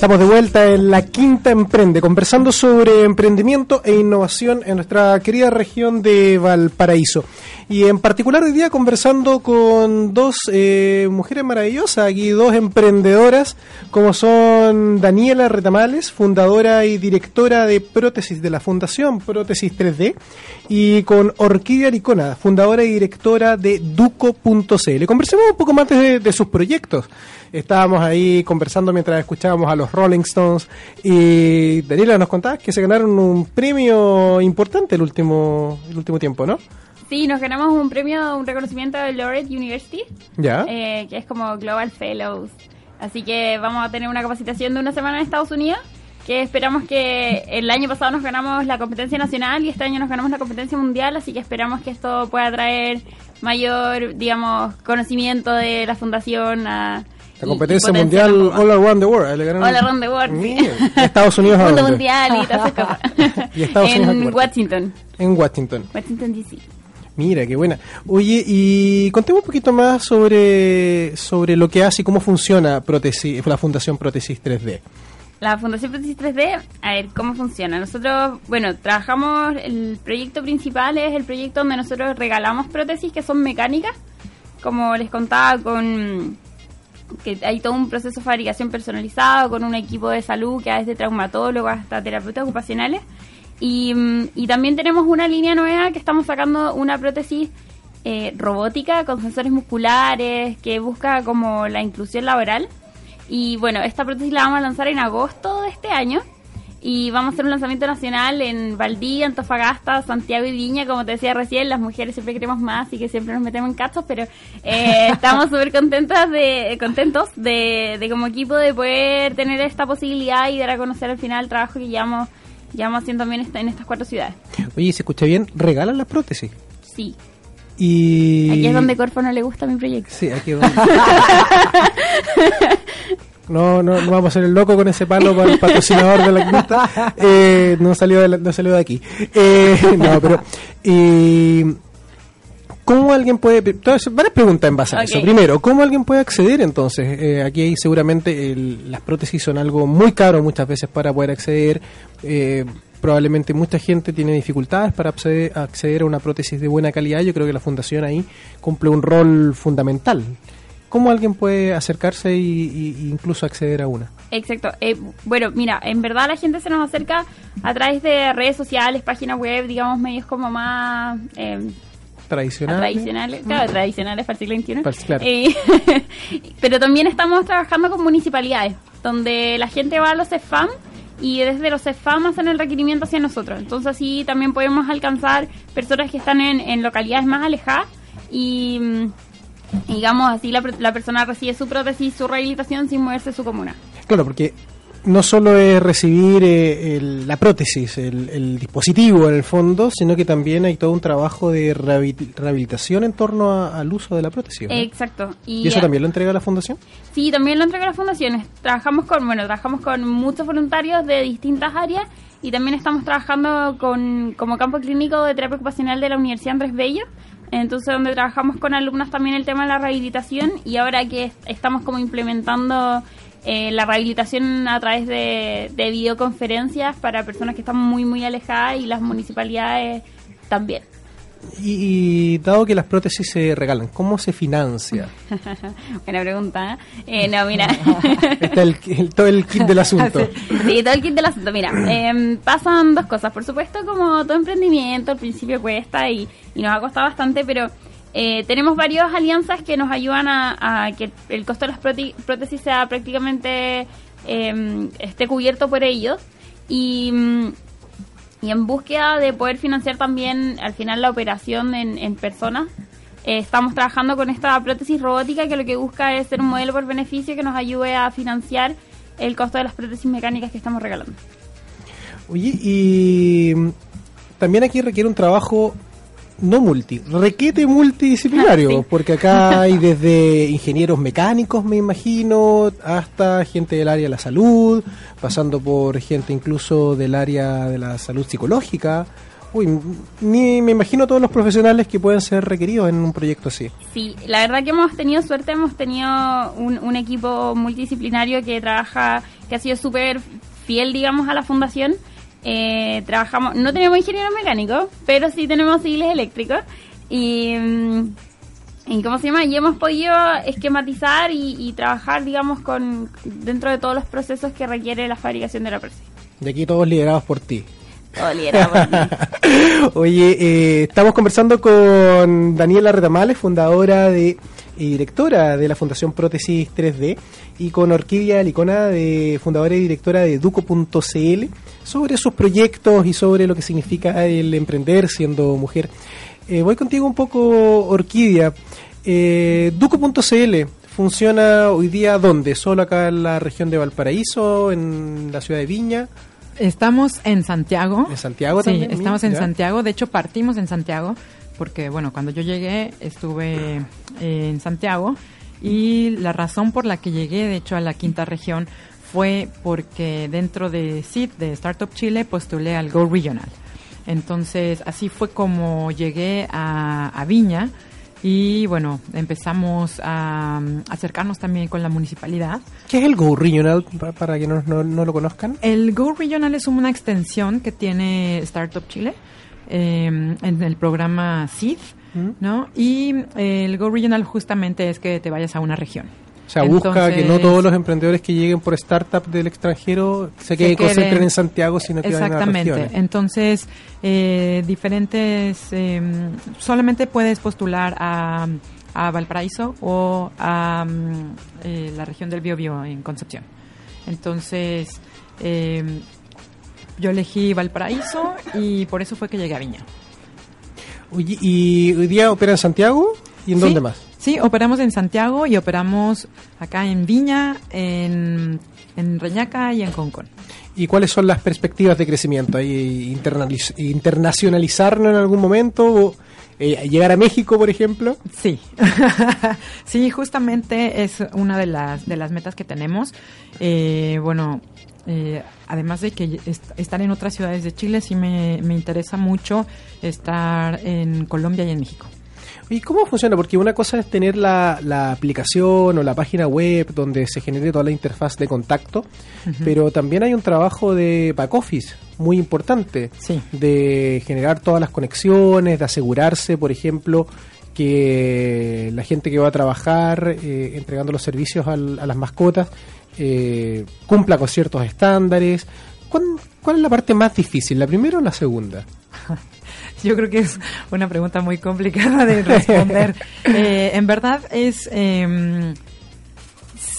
Estamos de vuelta en la Quinta Emprende, conversando sobre emprendimiento e innovación en nuestra querida región de Valparaíso. Y en particular hoy día conversando con dos eh, mujeres maravillosas, aquí dos emprendedoras, como son Daniela Retamales, fundadora y directora de prótesis de la Fundación Prótesis 3D, y con Orquídea Aricona, fundadora y directora de Duco.cl. Conversemos un poco más de, de sus proyectos. Estábamos ahí conversando mientras escuchábamos a los Rolling Stones y Daniela nos contaba que se ganaron un premio importante el último, el último tiempo, ¿no? Sí, nos ganamos un premio, un reconocimiento de Laureate University, Ya. eh, que es como Global Fellows. Así que vamos a tener una capacitación de una semana en Estados Unidos, que esperamos que el año pasado nos ganamos la competencia nacional y este año nos ganamos la competencia mundial, así que esperamos que esto pueda traer mayor, digamos, conocimiento de la fundación a... La competencia mundial All Around the World. All Around the World, sí. Estados Unidos a Mundo mundial y todas esas. Y Estados en? Washington, En Washington. Washington DC. Mira, qué buena. Oye, y contemos un poquito más sobre, sobre lo que hace y cómo funciona prótesis, la Fundación Prótesis 3D. La Fundación Prótesis 3D, a ver, ¿cómo funciona? Nosotros, bueno, trabajamos, el proyecto principal es el proyecto donde nosotros regalamos prótesis que son mecánicas, como les contaba, con que hay todo un proceso de fabricación personalizado, con un equipo de salud que va desde traumatólogos hasta terapeutas ocupacionales. Y, mm, y también tenemos una línea nueva que estamos sacando una prótesis eh, robótica con sensores musculares que busca como la inclusión laboral. Y bueno, esta prótesis la vamos a lanzar en agosto de este año. Y vamos a hacer un lanzamiento nacional en Valdivia, Antofagasta, Santiago y Viña. Como te decía recién, las mujeres siempre queremos más y que siempre nos metemos en cachos, pero eh, estamos súper contentas de, contentos de, de como equipo de poder tener esta posibilidad y dar a conocer al final el trabajo que llevamos, llevamos haciendo esta- en estas cuatro ciudades. Oye, si escuché bien, regalan las prótesis. Sí, Y... aquí es donde Corfo no le gusta mi proyecto. Sí, aquí es donde... No, no, no vamos a hacer el loco con ese palo para el patrocinador de la quinta. Eh, no salió de, la- no salió de aquí. Eh, no, pero... Y, ¿Cómo alguien puede...? Entonces, varias preguntas en base a eso. Primero, ¿cómo alguien puede acceder entonces? Eh, aquí hay seguramente el- las prótesis son algo muy caro muchas veces para poder acceder. Eh, probablemente mucha gente tiene dificultades para acceder, acceder a una prótesis de buena calidad. Yo creo que la fundación ahí cumple un rol fundamental. ¿Cómo alguien puede acercarse y incluso acceder a una? Exacto. Eh, bueno, mira, en verdad la gente se nos acerca a través de redes sociales, páginas web, digamos, medios como más... eh, Tradicional. tradicionales, claro, tradicionales para el siglo XXI. Para- claro. Eh, pero también estamos trabajando con municipalidades, donde la gente va a los CEFAM y desde los CEFAM hacen el requerimiento hacia nosotros. Entonces así también podemos alcanzar personas que están en, en localidades más alejadas y, mm, digamos, así la, la persona recibe su prótesis, su rehabilitación sin moverse de su comuna. Claro, porque no solo es recibir eh, el- la prótesis, el, el dispositivo en el fondo, sino que también hay todo un trabajo de rehabil- rehabilitación en torno a- al uso de la prótesis. ¿no? Exacto. ¿Y eso también lo entrega la fundación? Sí, también lo entrega la fundación. Trabajamos con, bueno, trabajamos con muchos voluntarios de distintas áreas y también estamos trabajando con como campo clínico de terapia ocupacional de la Universidad Andrés Bello. Entonces, donde trabajamos con alumnas también el tema de la rehabilitación y ahora que est- estamos como implementando eh, la rehabilitación a través de, de videoconferencias para personas que están muy, muy alejadas y las municipalidades también. Y, y dado que las prótesis se regalan, ¿cómo se financia? Buena pregunta. ¿eh? Eh, no, mira. Está el, el- todo el kit del asunto. Sí, todo el kit del asunto. Mira, em, pasan dos cosas. Por supuesto, como todo emprendimiento, al principio cuesta y, y nos ha costado bastante, pero eh, tenemos varias alianzas que nos ayudan a, a que el costo de las prótesis sea prácticamente em, esté cubierto por ellos. Y, mm, y en búsqueda de poder financiar también al final la operación en, en personas, eh, estamos trabajando con esta prótesis robótica que lo que busca es ser un modelo por beneficio que nos ayude a financiar el costo de las prótesis mecánicas que estamos regalando. Oye, y mm, también aquí requiere un trabajo no multi, requete multidisciplinario, Sí. porque acá hay desde ingenieros mecánicos, me imagino, hasta gente del área de la salud, pasando por gente incluso del área de la salud psicológica. Uy, ni me imagino todos los profesionales que pueden ser requeridos en un proyecto así. Sí, la verdad que hemos tenido suerte, hemos tenido un, un equipo multidisciplinario que trabaja, que ha sido súper fiel, digamos, a la fundación. Eh, trabajamos, no tenemos ingenieros mecánicos, pero sí tenemos civiles eléctricos. Y, mm, y ¿cómo se llama? Y hemos podido esquematizar y, y trabajar, digamos, con dentro de todos los procesos que requiere la fabricación de la prótesis. Y aquí todos liderados por ti. Todo liderado por mí. Oye, eh, estamos conversando con Daniela Retamales, fundadora de y directora de la Fundación Prótesis 3D, y con Orquídea Licona, de, fundadora y directora de Duco.cl, sobre sus proyectos y sobre lo que significa el emprender siendo mujer. Eh, voy contigo un poco, Orquídea. Eh, Duco.cl funciona hoy día dónde? ¿Solo acá en la región de Valparaíso, en la ciudad de Viña? Estamos en Santiago. ¿En Santiago Sí, también? estamos en Ya. Santiago. De hecho, partimos en Santiago porque, bueno, cuando yo llegué estuve eh, en Santiago y la razón por la que llegué, de hecho, a la quinta región fue porque dentro de SID, de Startup Chile, postulé al Go Regional. Entonces, así fue como llegué a, a Viña y, bueno, empezamos a, mm, acercarnos también con la municipalidad. ¿Qué es el Go Regional pa- para que no, no- no lo conozcan? El Go Regional es una extensión que tiene Startup Chile eh, en el programa ¿Mm? ¿no? Y eh, el Go Regional justamente es que te vayas a una región. O sea, busca que no todos los emprendedores que lleguen por startup del extranjero se, queden, queden- concentren en Santiago, sino que vayan a. Entonces, eh, diferentes, eh, solamente puedes postular a, a Valparaíso o a mm, eh, la región del Biobío en Concepción. Entonces, eh, yo elegí Valparaíso y por eso fue que llegué a Viña. ¿Y hoy día opera en Santiago? ¿Y en Sí, dónde más? Sí, operamos en Santiago y operamos acá en Viña, en, en Reñaca y en Concón. ¿Y cuáles son las perspectivas de crecimiento? ¿Hay internacionalizarnos en algún momento? ¿O, eh, ¿Llegar a México, por ejemplo? Sí, sí, justamente es una de las de las metas que tenemos. Eh, bueno, eh, además de que est- estar en otras ciudades de Chile, sí me, me interesa mucho estar en Colombia y en México. ¿Y cómo funciona? Porque una cosa es tener la, la aplicación o la página web donde se genere toda la interfaz de contacto, pero también hay un trabajo de back office muy importante, Sí. de generar todas las conexiones, de asegurarse, por ejemplo, que la gente que va a trabajar eh, entregando los servicios al- a las mascotas eh, cumpla con ciertos estándares. ¿Cuál, ¿Cuál es la parte más difícil, la primera o la segunda? Yo creo que es una pregunta muy complicada de responder. Eh, en verdad es eh,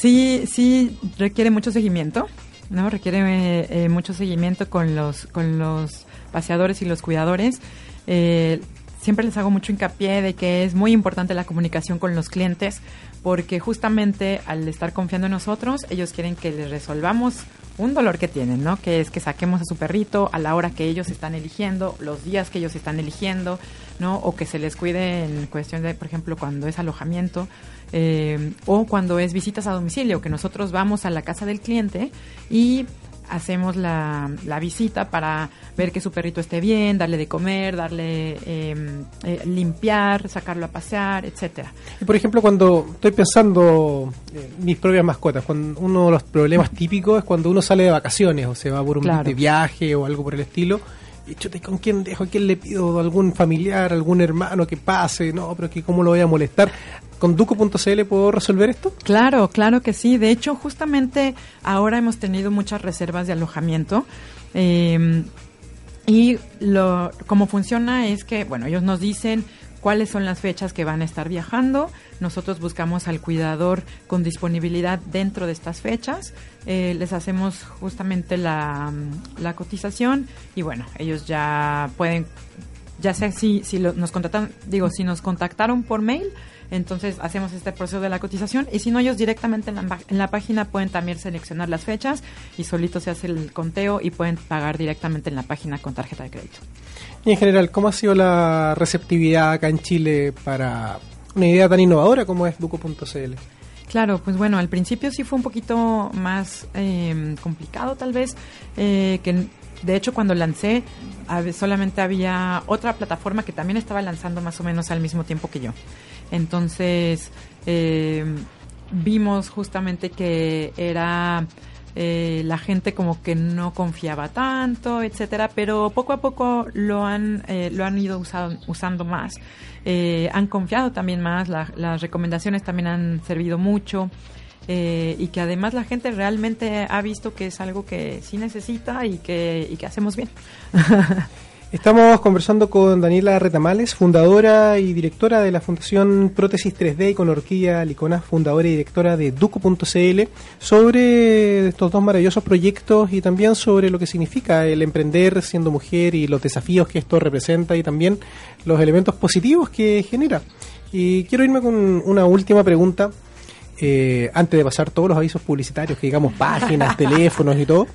sí sí requiere mucho seguimiento, no requiere eh, eh, mucho seguimiento con los con los paseadores y los cuidadores. Eh, siempre les hago mucho hincapié de que es muy importante la comunicación con los clientes porque justamente al estar confiando en nosotros, ellos quieren que les resolvamos un dolor que tienen, ¿no? Que es que saquemos a su perrito a la hora que ellos están eligiendo, los días que ellos están eligiendo, ¿no? O que se les cuide en cuestión de, por ejemplo, cuando es alojamiento eh, o cuando es visitas a domicilio, que nosotros vamos a la casa del cliente y hacemos la, la visita para ver que su perrito esté bien, darle de comer, darle eh, eh, limpiar, sacarlo a pasear, etcétera. Y por ejemplo, cuando estoy pensando en mis propias mascotas, cuando uno de los problemas típicos es cuando uno sale de vacaciones o se va por un Claro. de viaje o algo por el estilo. Chute, ¿con quién dejo? ¿A quién le pido? ¿Algún familiar, algún hermano que pase? No, pero que cómo lo voy a molestar. ¿Con Duco.cl puedo resolver esto? Claro, claro que sí. De hecho, justamente ahora hemos tenido muchas reservas de alojamiento. eh, y lo, cómo funciona es que, bueno, ellos nos dicen cuáles son las fechas que van a estar viajando. Nosotros buscamos al cuidador con disponibilidad dentro de estas fechas. eh, les hacemos justamente la, la cotización y bueno, ellos ya pueden ya sea si, si nos contactan, digo, si nos contactaron por mail, entonces hacemos este proceso de la cotización y si no, ellos directamente en la, en la página pueden también seleccionar las fechas y solito se hace el conteo y pueden pagar directamente en la página con tarjeta de crédito. Y en general, ¿cómo ha sido la receptividad acá en Chile para una idea tan innovadora como es Duco.cl? Claro, pues bueno, al principio sí fue un poquito más eh, complicado tal vez, eh, que de hecho cuando lancé solamente había otra plataforma que también estaba lanzando más o menos al mismo tiempo que yo. Entonces eh, vimos justamente que era eh, la gente como que no confiaba tanto, etcétera, pero poco a poco lo han eh, lo han ido usando más, eh, han confiado también más, las recomendaciones también han servido mucho. Y que además la gente realmente ha visto que es algo que sí necesita y que, y que hacemos bien. Estamos conversando con Daniela Retamales, fundadora y directora de la Fundación Prótesis 3D con Orquídea Licona, fundadora y directora de Duco.cl, sobre estos dos maravillosos proyectos y también sobre lo que significa el emprender siendo mujer y los desafíos que esto representa y también los elementos positivos que genera. Y quiero irme con una última pregunta. Eh, antes de pasar todos los avisos publicitarios, que digamos páginas, teléfonos y todo,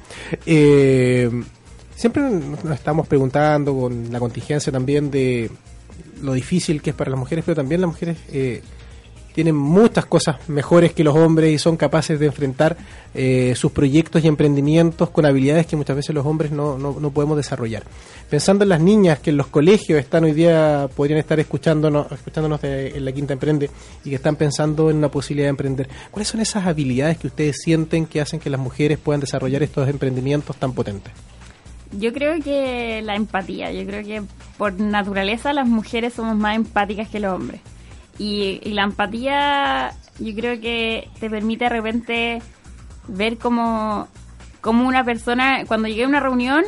eh, siempre nos estamos preguntando con la contingencia también de lo difícil que es para las mujeres, pero también las mujeres eh, tienen muchas cosas mejores que los hombres y son capaces de enfrentar eh, sus proyectos y emprendimientos con habilidades que muchas veces los hombres no, no, podemos desarrollar. Pensando en las niñas que en los colegios están hoy día, podrían estar escuchándonos, escuchándonos en la Quinta Emprende y que están pensando en una posibilidad de emprender, ¿cuáles son esas habilidades que ustedes sienten que hacen que las mujeres puedan desarrollar estos emprendimientos tan potentes? Yo creo que la empatía, yo creo que por naturaleza las mujeres somos más empáticas que los hombres. Y, la empatía yo creo que te permite de repente ver como, una persona, cuando llegué a una reunión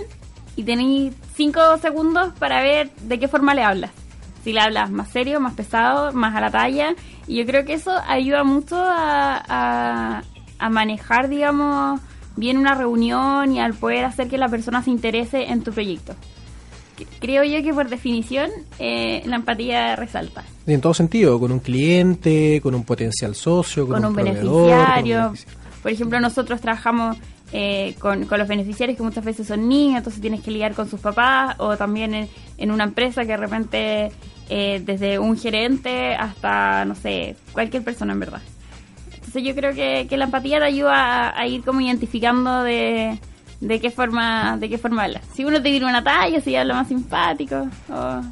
y tenéis cinco segundos para ver de qué forma le hablas. Si le hablas más serio, más pesado, más a la talla. Y yo creo que eso ayuda mucho a, a manejar, digamos, bien una reunión y al poder hacer que la persona se interese en tu proyecto. Creo yo que por definición eh, la empatía resalta. en todo sentido, con un cliente, con un potencial socio, con, un, beneficiario. Por ejemplo, nosotros trabajamos eh, con, los beneficiarios que muchas veces son niños, entonces tienes que lidiar con sus papás o también en, una empresa que de repente eh, desde un gerente hasta, no sé, cualquier persona en verdad. Entonces yo creo que, la empatía te ayuda a, ir como identificando de, de qué forma de qué forma habla. Si uno te tira una talla, si habla más simpático o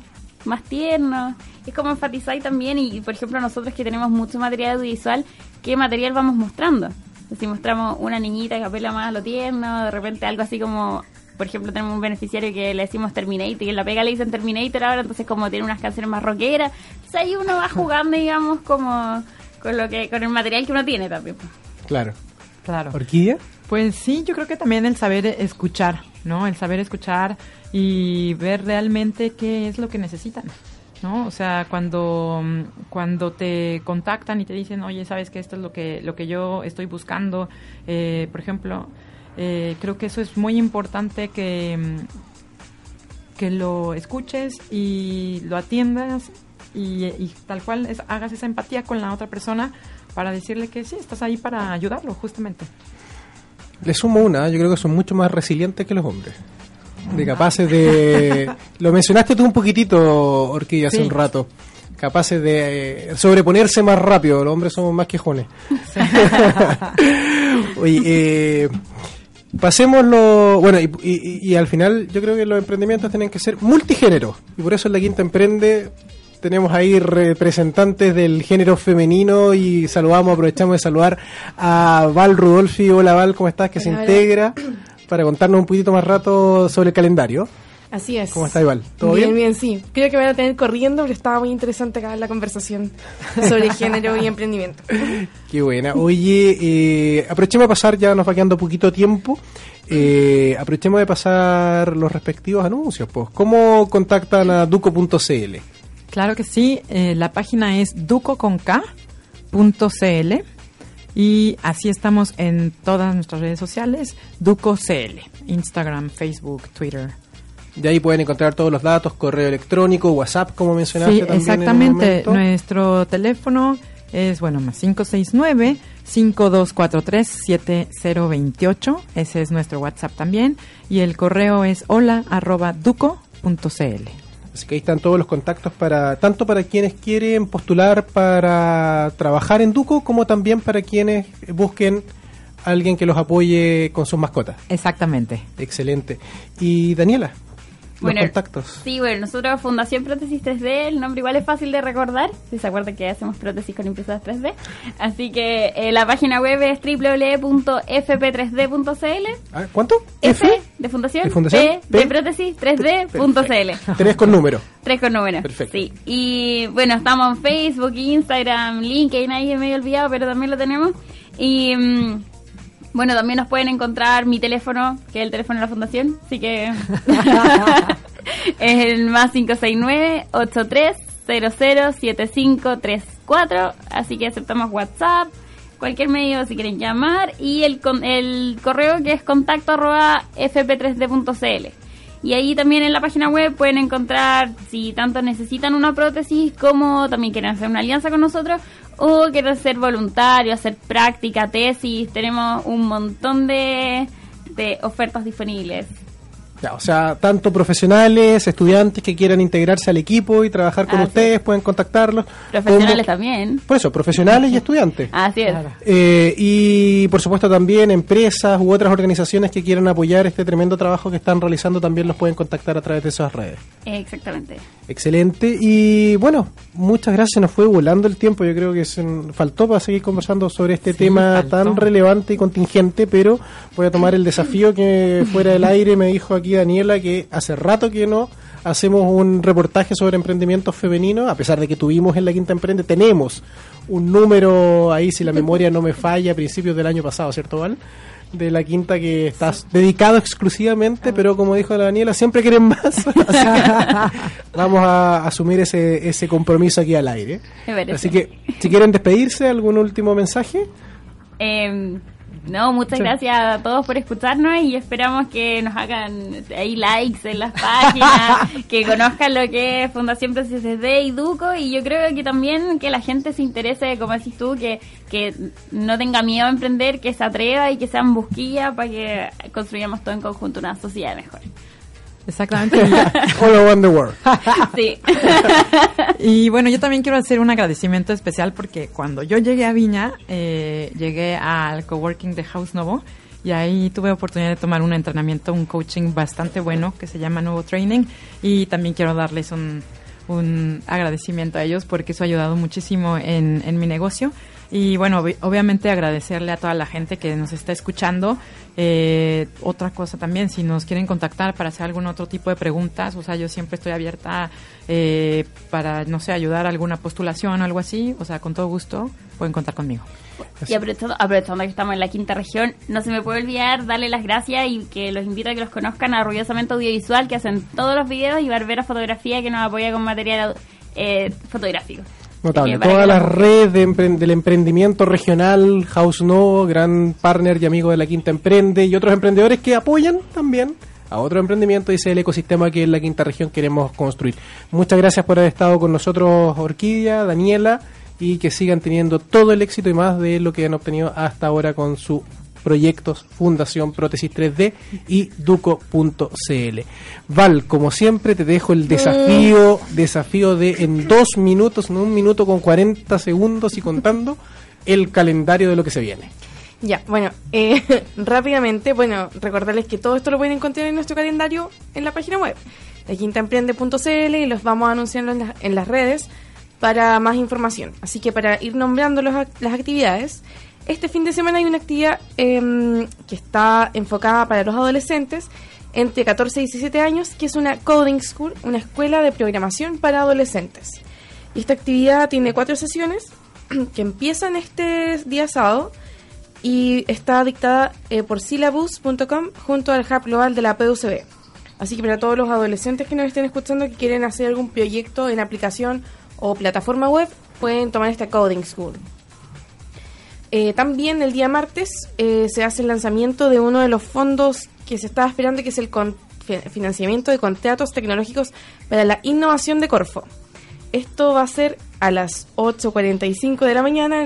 más tierno. Es como enfatizar también, y por ejemplo nosotros que tenemos mucho material audiovisual, ¿qué material vamos mostrando? Si mostramos una niñita que apela más a lo tierno, de repente algo así como por ejemplo, tenemos un beneficiario que le decimos Terminator y en la pega le dicen Terminator ahora, entonces como tiene unas canciones más rockeras, entonces ahí uno va jugando, digamos, como con lo que con el material que uno tiene también. Claro. Claro. ¿Orquídea? Pues sí, yo creo que también el saber escuchar, ¿no? El saber escuchar y ver realmente qué es lo que necesitan. ¿no? O sea, cuando, cuando te contactan y te dicen, oye, sabes que esto es lo que, lo que yo estoy buscando, eh, por ejemplo, eh, creo que eso es muy importante que, que lo escuches y lo atiendas y, tal cual hagas esa empatía con la otra persona para decirle que sí, estás ahí para ayudarlo, justamente. Le sumo una, yo creo que son mucho más resilientes que los hombres. De capaces de... Lo mencionaste tú un poquitito, Orquídea, hace un rato. Capaces de eh, sobreponerse más rápido. Los hombres somos más quejones. Oye, eh, pasémoslo... Bueno, y, y, al final yo creo que los emprendimientos tienen que ser multigénero. Y por eso en la Quinta Emprende tenemos ahí representantes del género femenino y saludamos, aprovechamos de saludar a Val Rudolfi. Hola Val, ¿cómo estás? Que se integra para contarnos un poquito más rato sobre el calendario. Así es. ¿Cómo está Val? ¿Todo bien? Bien, bien, sí. Creo que me van a tener corriendo porque estaba muy interesante acá la conversación sobre género y emprendimiento. Qué buena. Oye, eh, aprovechemos de pasar, ya nos va quedando poquito tiempo. Eh, aprovechemos de pasar los respectivos anuncios. Pues. ¿Cómo contactan a duco.cl? Claro que sí, eh, la página es ducoconk.cl y así estamos en todas nuestras redes sociales, DucoCL, Instagram, Facebook, Twitter, De ahí pueden encontrar todos los datos, correo electrónico, WhatsApp, como mencionaste Sí, también. exactamente. Nuestro teléfono es, bueno, más 569-5243-7028. Ese es nuestro WhatsApp también. Y el correo es hola arroba duco.cl. Así que ahí están todos los contactos para tanto para quienes quieren postular para trabajar en Duco como también para quienes busquen alguien que los apoye con sus mascotas. Exactamente. Excelente. Y Daniela, Bueno, los contactos. Sí, bueno, nosotros Fundación Prótesis 3D, el nombre igual es fácil de recordar, si se acuerdan que hacemos prótesis con impresoras 3D. Así que eh, la página web es www.fp3d.cl. Ah, ¿Cuánto? F de Fundación, ¿De fundación? P P. de Prótesis 3D.cl. Tres con número. Tres con número. Perfecto. Sí. Y bueno, estamos en Facebook, Instagram, LinkedIn, ahí me he olvidado, pero también lo tenemos. Y mm, bueno, también nos pueden encontrar mi teléfono, que es el teléfono de la fundación, así que es el más 569-8300-7534, así que aceptamos WhatsApp, cualquier medio si quieren llamar, y el, con- el correo que es contacto arroba fp3d.cl. Y ahí también en la página web pueden encontrar si tanto necesitan una prótesis como también quieren hacer una alianza con nosotros o quieren ser voluntarios, hacer práctica, tesis. Tenemos un montón de, de ofertas disponibles. Ya, o sea, tanto profesionales, estudiantes que quieran integrarse al equipo y trabajar con Así ustedes, pueden contactarlos. Profesionales Como- también. Por eso, profesionales y estudiantes. Así es. Eh, y por supuesto también empresas u otras organizaciones que quieran apoyar este tremendo trabajo que están realizando también los pueden contactar a través de esas redes. Exactamente. Excelente. Y bueno, muchas gracias. Nos fue volando el tiempo. Yo creo que se faltó para seguir conversando sobre este Sí, tema faltó. tan relevante y contingente, pero voy a tomar el desafío que fuera del aire me dijo aquí Daniela que hace rato que no hacemos un reportaje sobre emprendimientos femeninos, a pesar de que tuvimos en la Quinta Emprende, tenemos un número ahí, si la memoria no me falla, a principios del año pasado, ¿cierto, Val? De la quinta que estás dedicado exclusivamente, pero como dijo la Daniela, siempre quieren más. Vamos a asumir ese, ese compromiso aquí al aire. Así que, si quieren despedirse, ¿algún último mensaje? Eh, no, muchas Sí. gracias a todos por escucharnos y esperamos que nos hagan ahí likes en las páginas, que conozcan lo que es Fundación PCCD y Duco y yo creo que también que la gente se interese, como decís tú, que, que no tenga miedo a emprender, que se atreva y que sean busquilla para que construyamos todo en conjunto una sociedad mejor. Exactamente. All around the world. Sí. Y bueno, yo también quiero hacer un agradecimiento especial porque cuando yo llegué a Viña, eh, llegué al coworking de House Novo y ahí tuve oportunidad de tomar un entrenamiento, un coaching bastante bueno que se llama Nuevo Training y también quiero darles un, un agradecimiento a ellos porque eso ha ayudado muchísimo en, en mi negocio. Y bueno, obvi- obviamente agradecerle a toda la gente que nos está escuchando. Eh, otra cosa también, si nos quieren contactar para hacer algún otro tipo de preguntas, o sea, yo siempre estoy abierta eh, para, no sé, ayudar a alguna postulación o algo así, o sea, con todo gusto pueden contar conmigo. Y aprovechando, aprovechando que estamos en la quinta región, no se me puede olvidar darle las gracias y que los invito a que los conozcan a Ruidosamente Audiovisual, que hacen todos los videos, y Barbera Fotografía, que nos apoya con material eh, fotográfico. Notable. Las lo- redes de empre- del emprendimiento regional, House Novo, gran partner y amigo de la Quinta Emprende y otros emprendedores que apoyan también a otro emprendimiento y es el ecosistema que en la Quinta Región queremos construir. Muchas gracias por haber estado con nosotros, Orquídea, Daniela, y que sigan teniendo todo el éxito y más de lo que han obtenido hasta ahora con su proyectos Fundación Prótesis 3D y Duco.cl. Val, como siempre, te dejo el desafío, desafío de en dos minutos, en un minuto con 40 segundos y contando el calendario de lo que se viene. Ya, bueno, eh, rápidamente, bueno, recordarles que todo esto lo pueden encontrar en nuestro calendario en la página web de quintaemprende.cl y los vamos a anunciar en, las- en las redes para más información. Así que para ir nombrando los las actividades, este fin de semana hay una actividad em, que está enfocada para los adolescentes entre 14 y 17 años, que es una Coding School, una escuela de programación para adolescentes. Y esta actividad tiene cuatro sesiones que empiezan este día sábado y está dictada eh, por syllabus.com junto al Hub Global de la PUCB. Así que para todos los adolescentes que nos estén escuchando que quieren hacer algún proyecto en aplicación o plataforma web, pueden tomar esta Coding School. Eh, también el día martes eh, se hace el lanzamiento de uno de los fondos que se estaba esperando, que es el financiamiento de contratos tecnológicos para la innovación de Corfo. Esto va a ser a las 8.45 de la mañana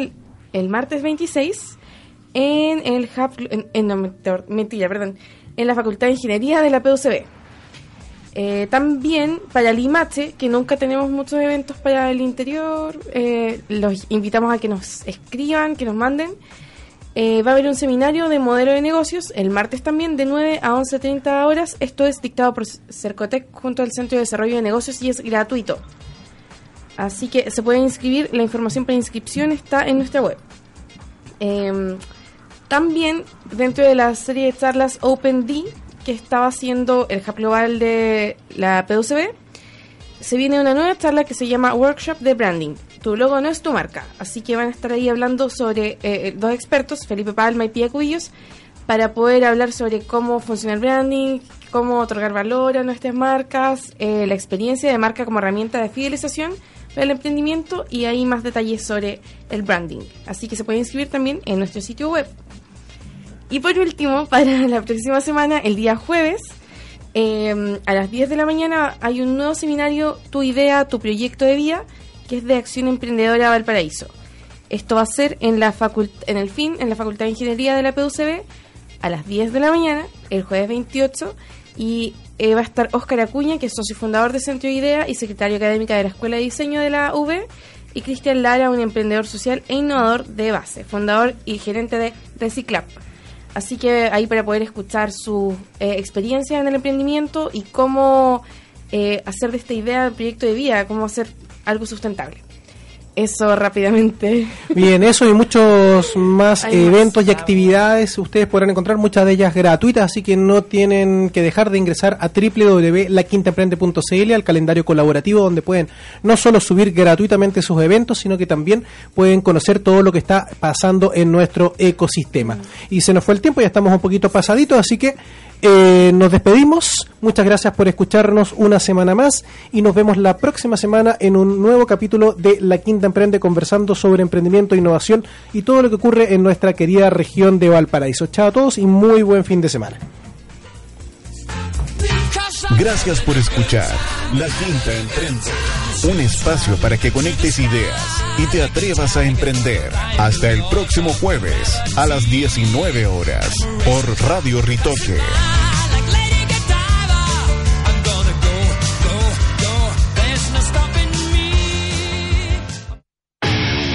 el, martes 26 en el en, mentira, perdón, en la Facultad de Ingeniería de la PUCB. Eh, también para Limache, que nunca tenemos muchos eventos para el interior, eh, los invitamos a que nos escriban, que nos manden. Eh, va a haber un seminario de modelo de negocios el martes también de 9 a 11.30 horas. Esto es dictado por Cercotec junto al Centro de Desarrollo de Negocios y es gratuito. Así que se puede inscribir, la información para inscripción está en nuestra web. Em, también dentro de la serie de charlas OpenD que estaba haciendo el Hub Global de la PUCB, se viene una nueva charla que se llama Workshop de Branding. Tu logo no es tu marca. Así que van a estar ahí hablando sobre eh, eh, dos expertos, Felipe Palma y Pia Cubillos, para poder hablar sobre cómo funciona el branding, cómo otorgar valor a nuestras marcas, eh, la experiencia de marca como herramienta de fidelización para el emprendimiento y hay más detalles sobre el branding. Así que se puede inscribir también en nuestro sitio web. Y por último, para la próxima semana, el día jueves, em, a las 10 de la mañana, hay un nuevo seminario, Tu idea, tu proyecto de vida, que es de Acción Emprendedora Valparaíso. Esto va a ser en, la en el FIN, en la Facultad de Ingeniería de la PUCB, a las 10 de la mañana, el jueves 28, y eh, va a estar Óscar Acuña, que es socio fundador de Centro Idea y secretario académica de la Escuela de Diseño de la UB, y Cristian Lara, un emprendedor social e innovador de base, fundador y gerente de Reciclap. Así que ahí para poder escuchar su eh, experiencia en el emprendimiento y cómo eh, hacer de esta idea el proyecto de vida, cómo hacer algo sustentable. Eso rápidamente. Bien, eso y muchos más eventos y actividades ustedes podrán encontrar, muchas de ellas gratuitas, así que no tienen que dejar de ingresar a www.laquintaemprende.cl al calendario colaborativo donde pueden no solo subir gratuitamente sus eventos, sino que también pueden conocer todo lo que está pasando en nuestro ecosistema. Mm. Y se nos fue el tiempo, ya estamos un poquito pasaditos, así que eh, nos despedimos. Muchas gracias por escucharnos una semana más y nos vemos la próxima semana en un nuevo capítulo de La Quinta Emprende conversando sobre emprendimiento, innovación y todo lo que ocurre en nuestra querida región de Valparaíso. Chao a todos y muy buen fin de semana. Gracias por escuchar La Quinta Emprende, un espacio para que conectes ideas y te atrevas a emprender. Hasta el próximo jueves a las 19 horas por Radio Ritoque.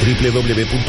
www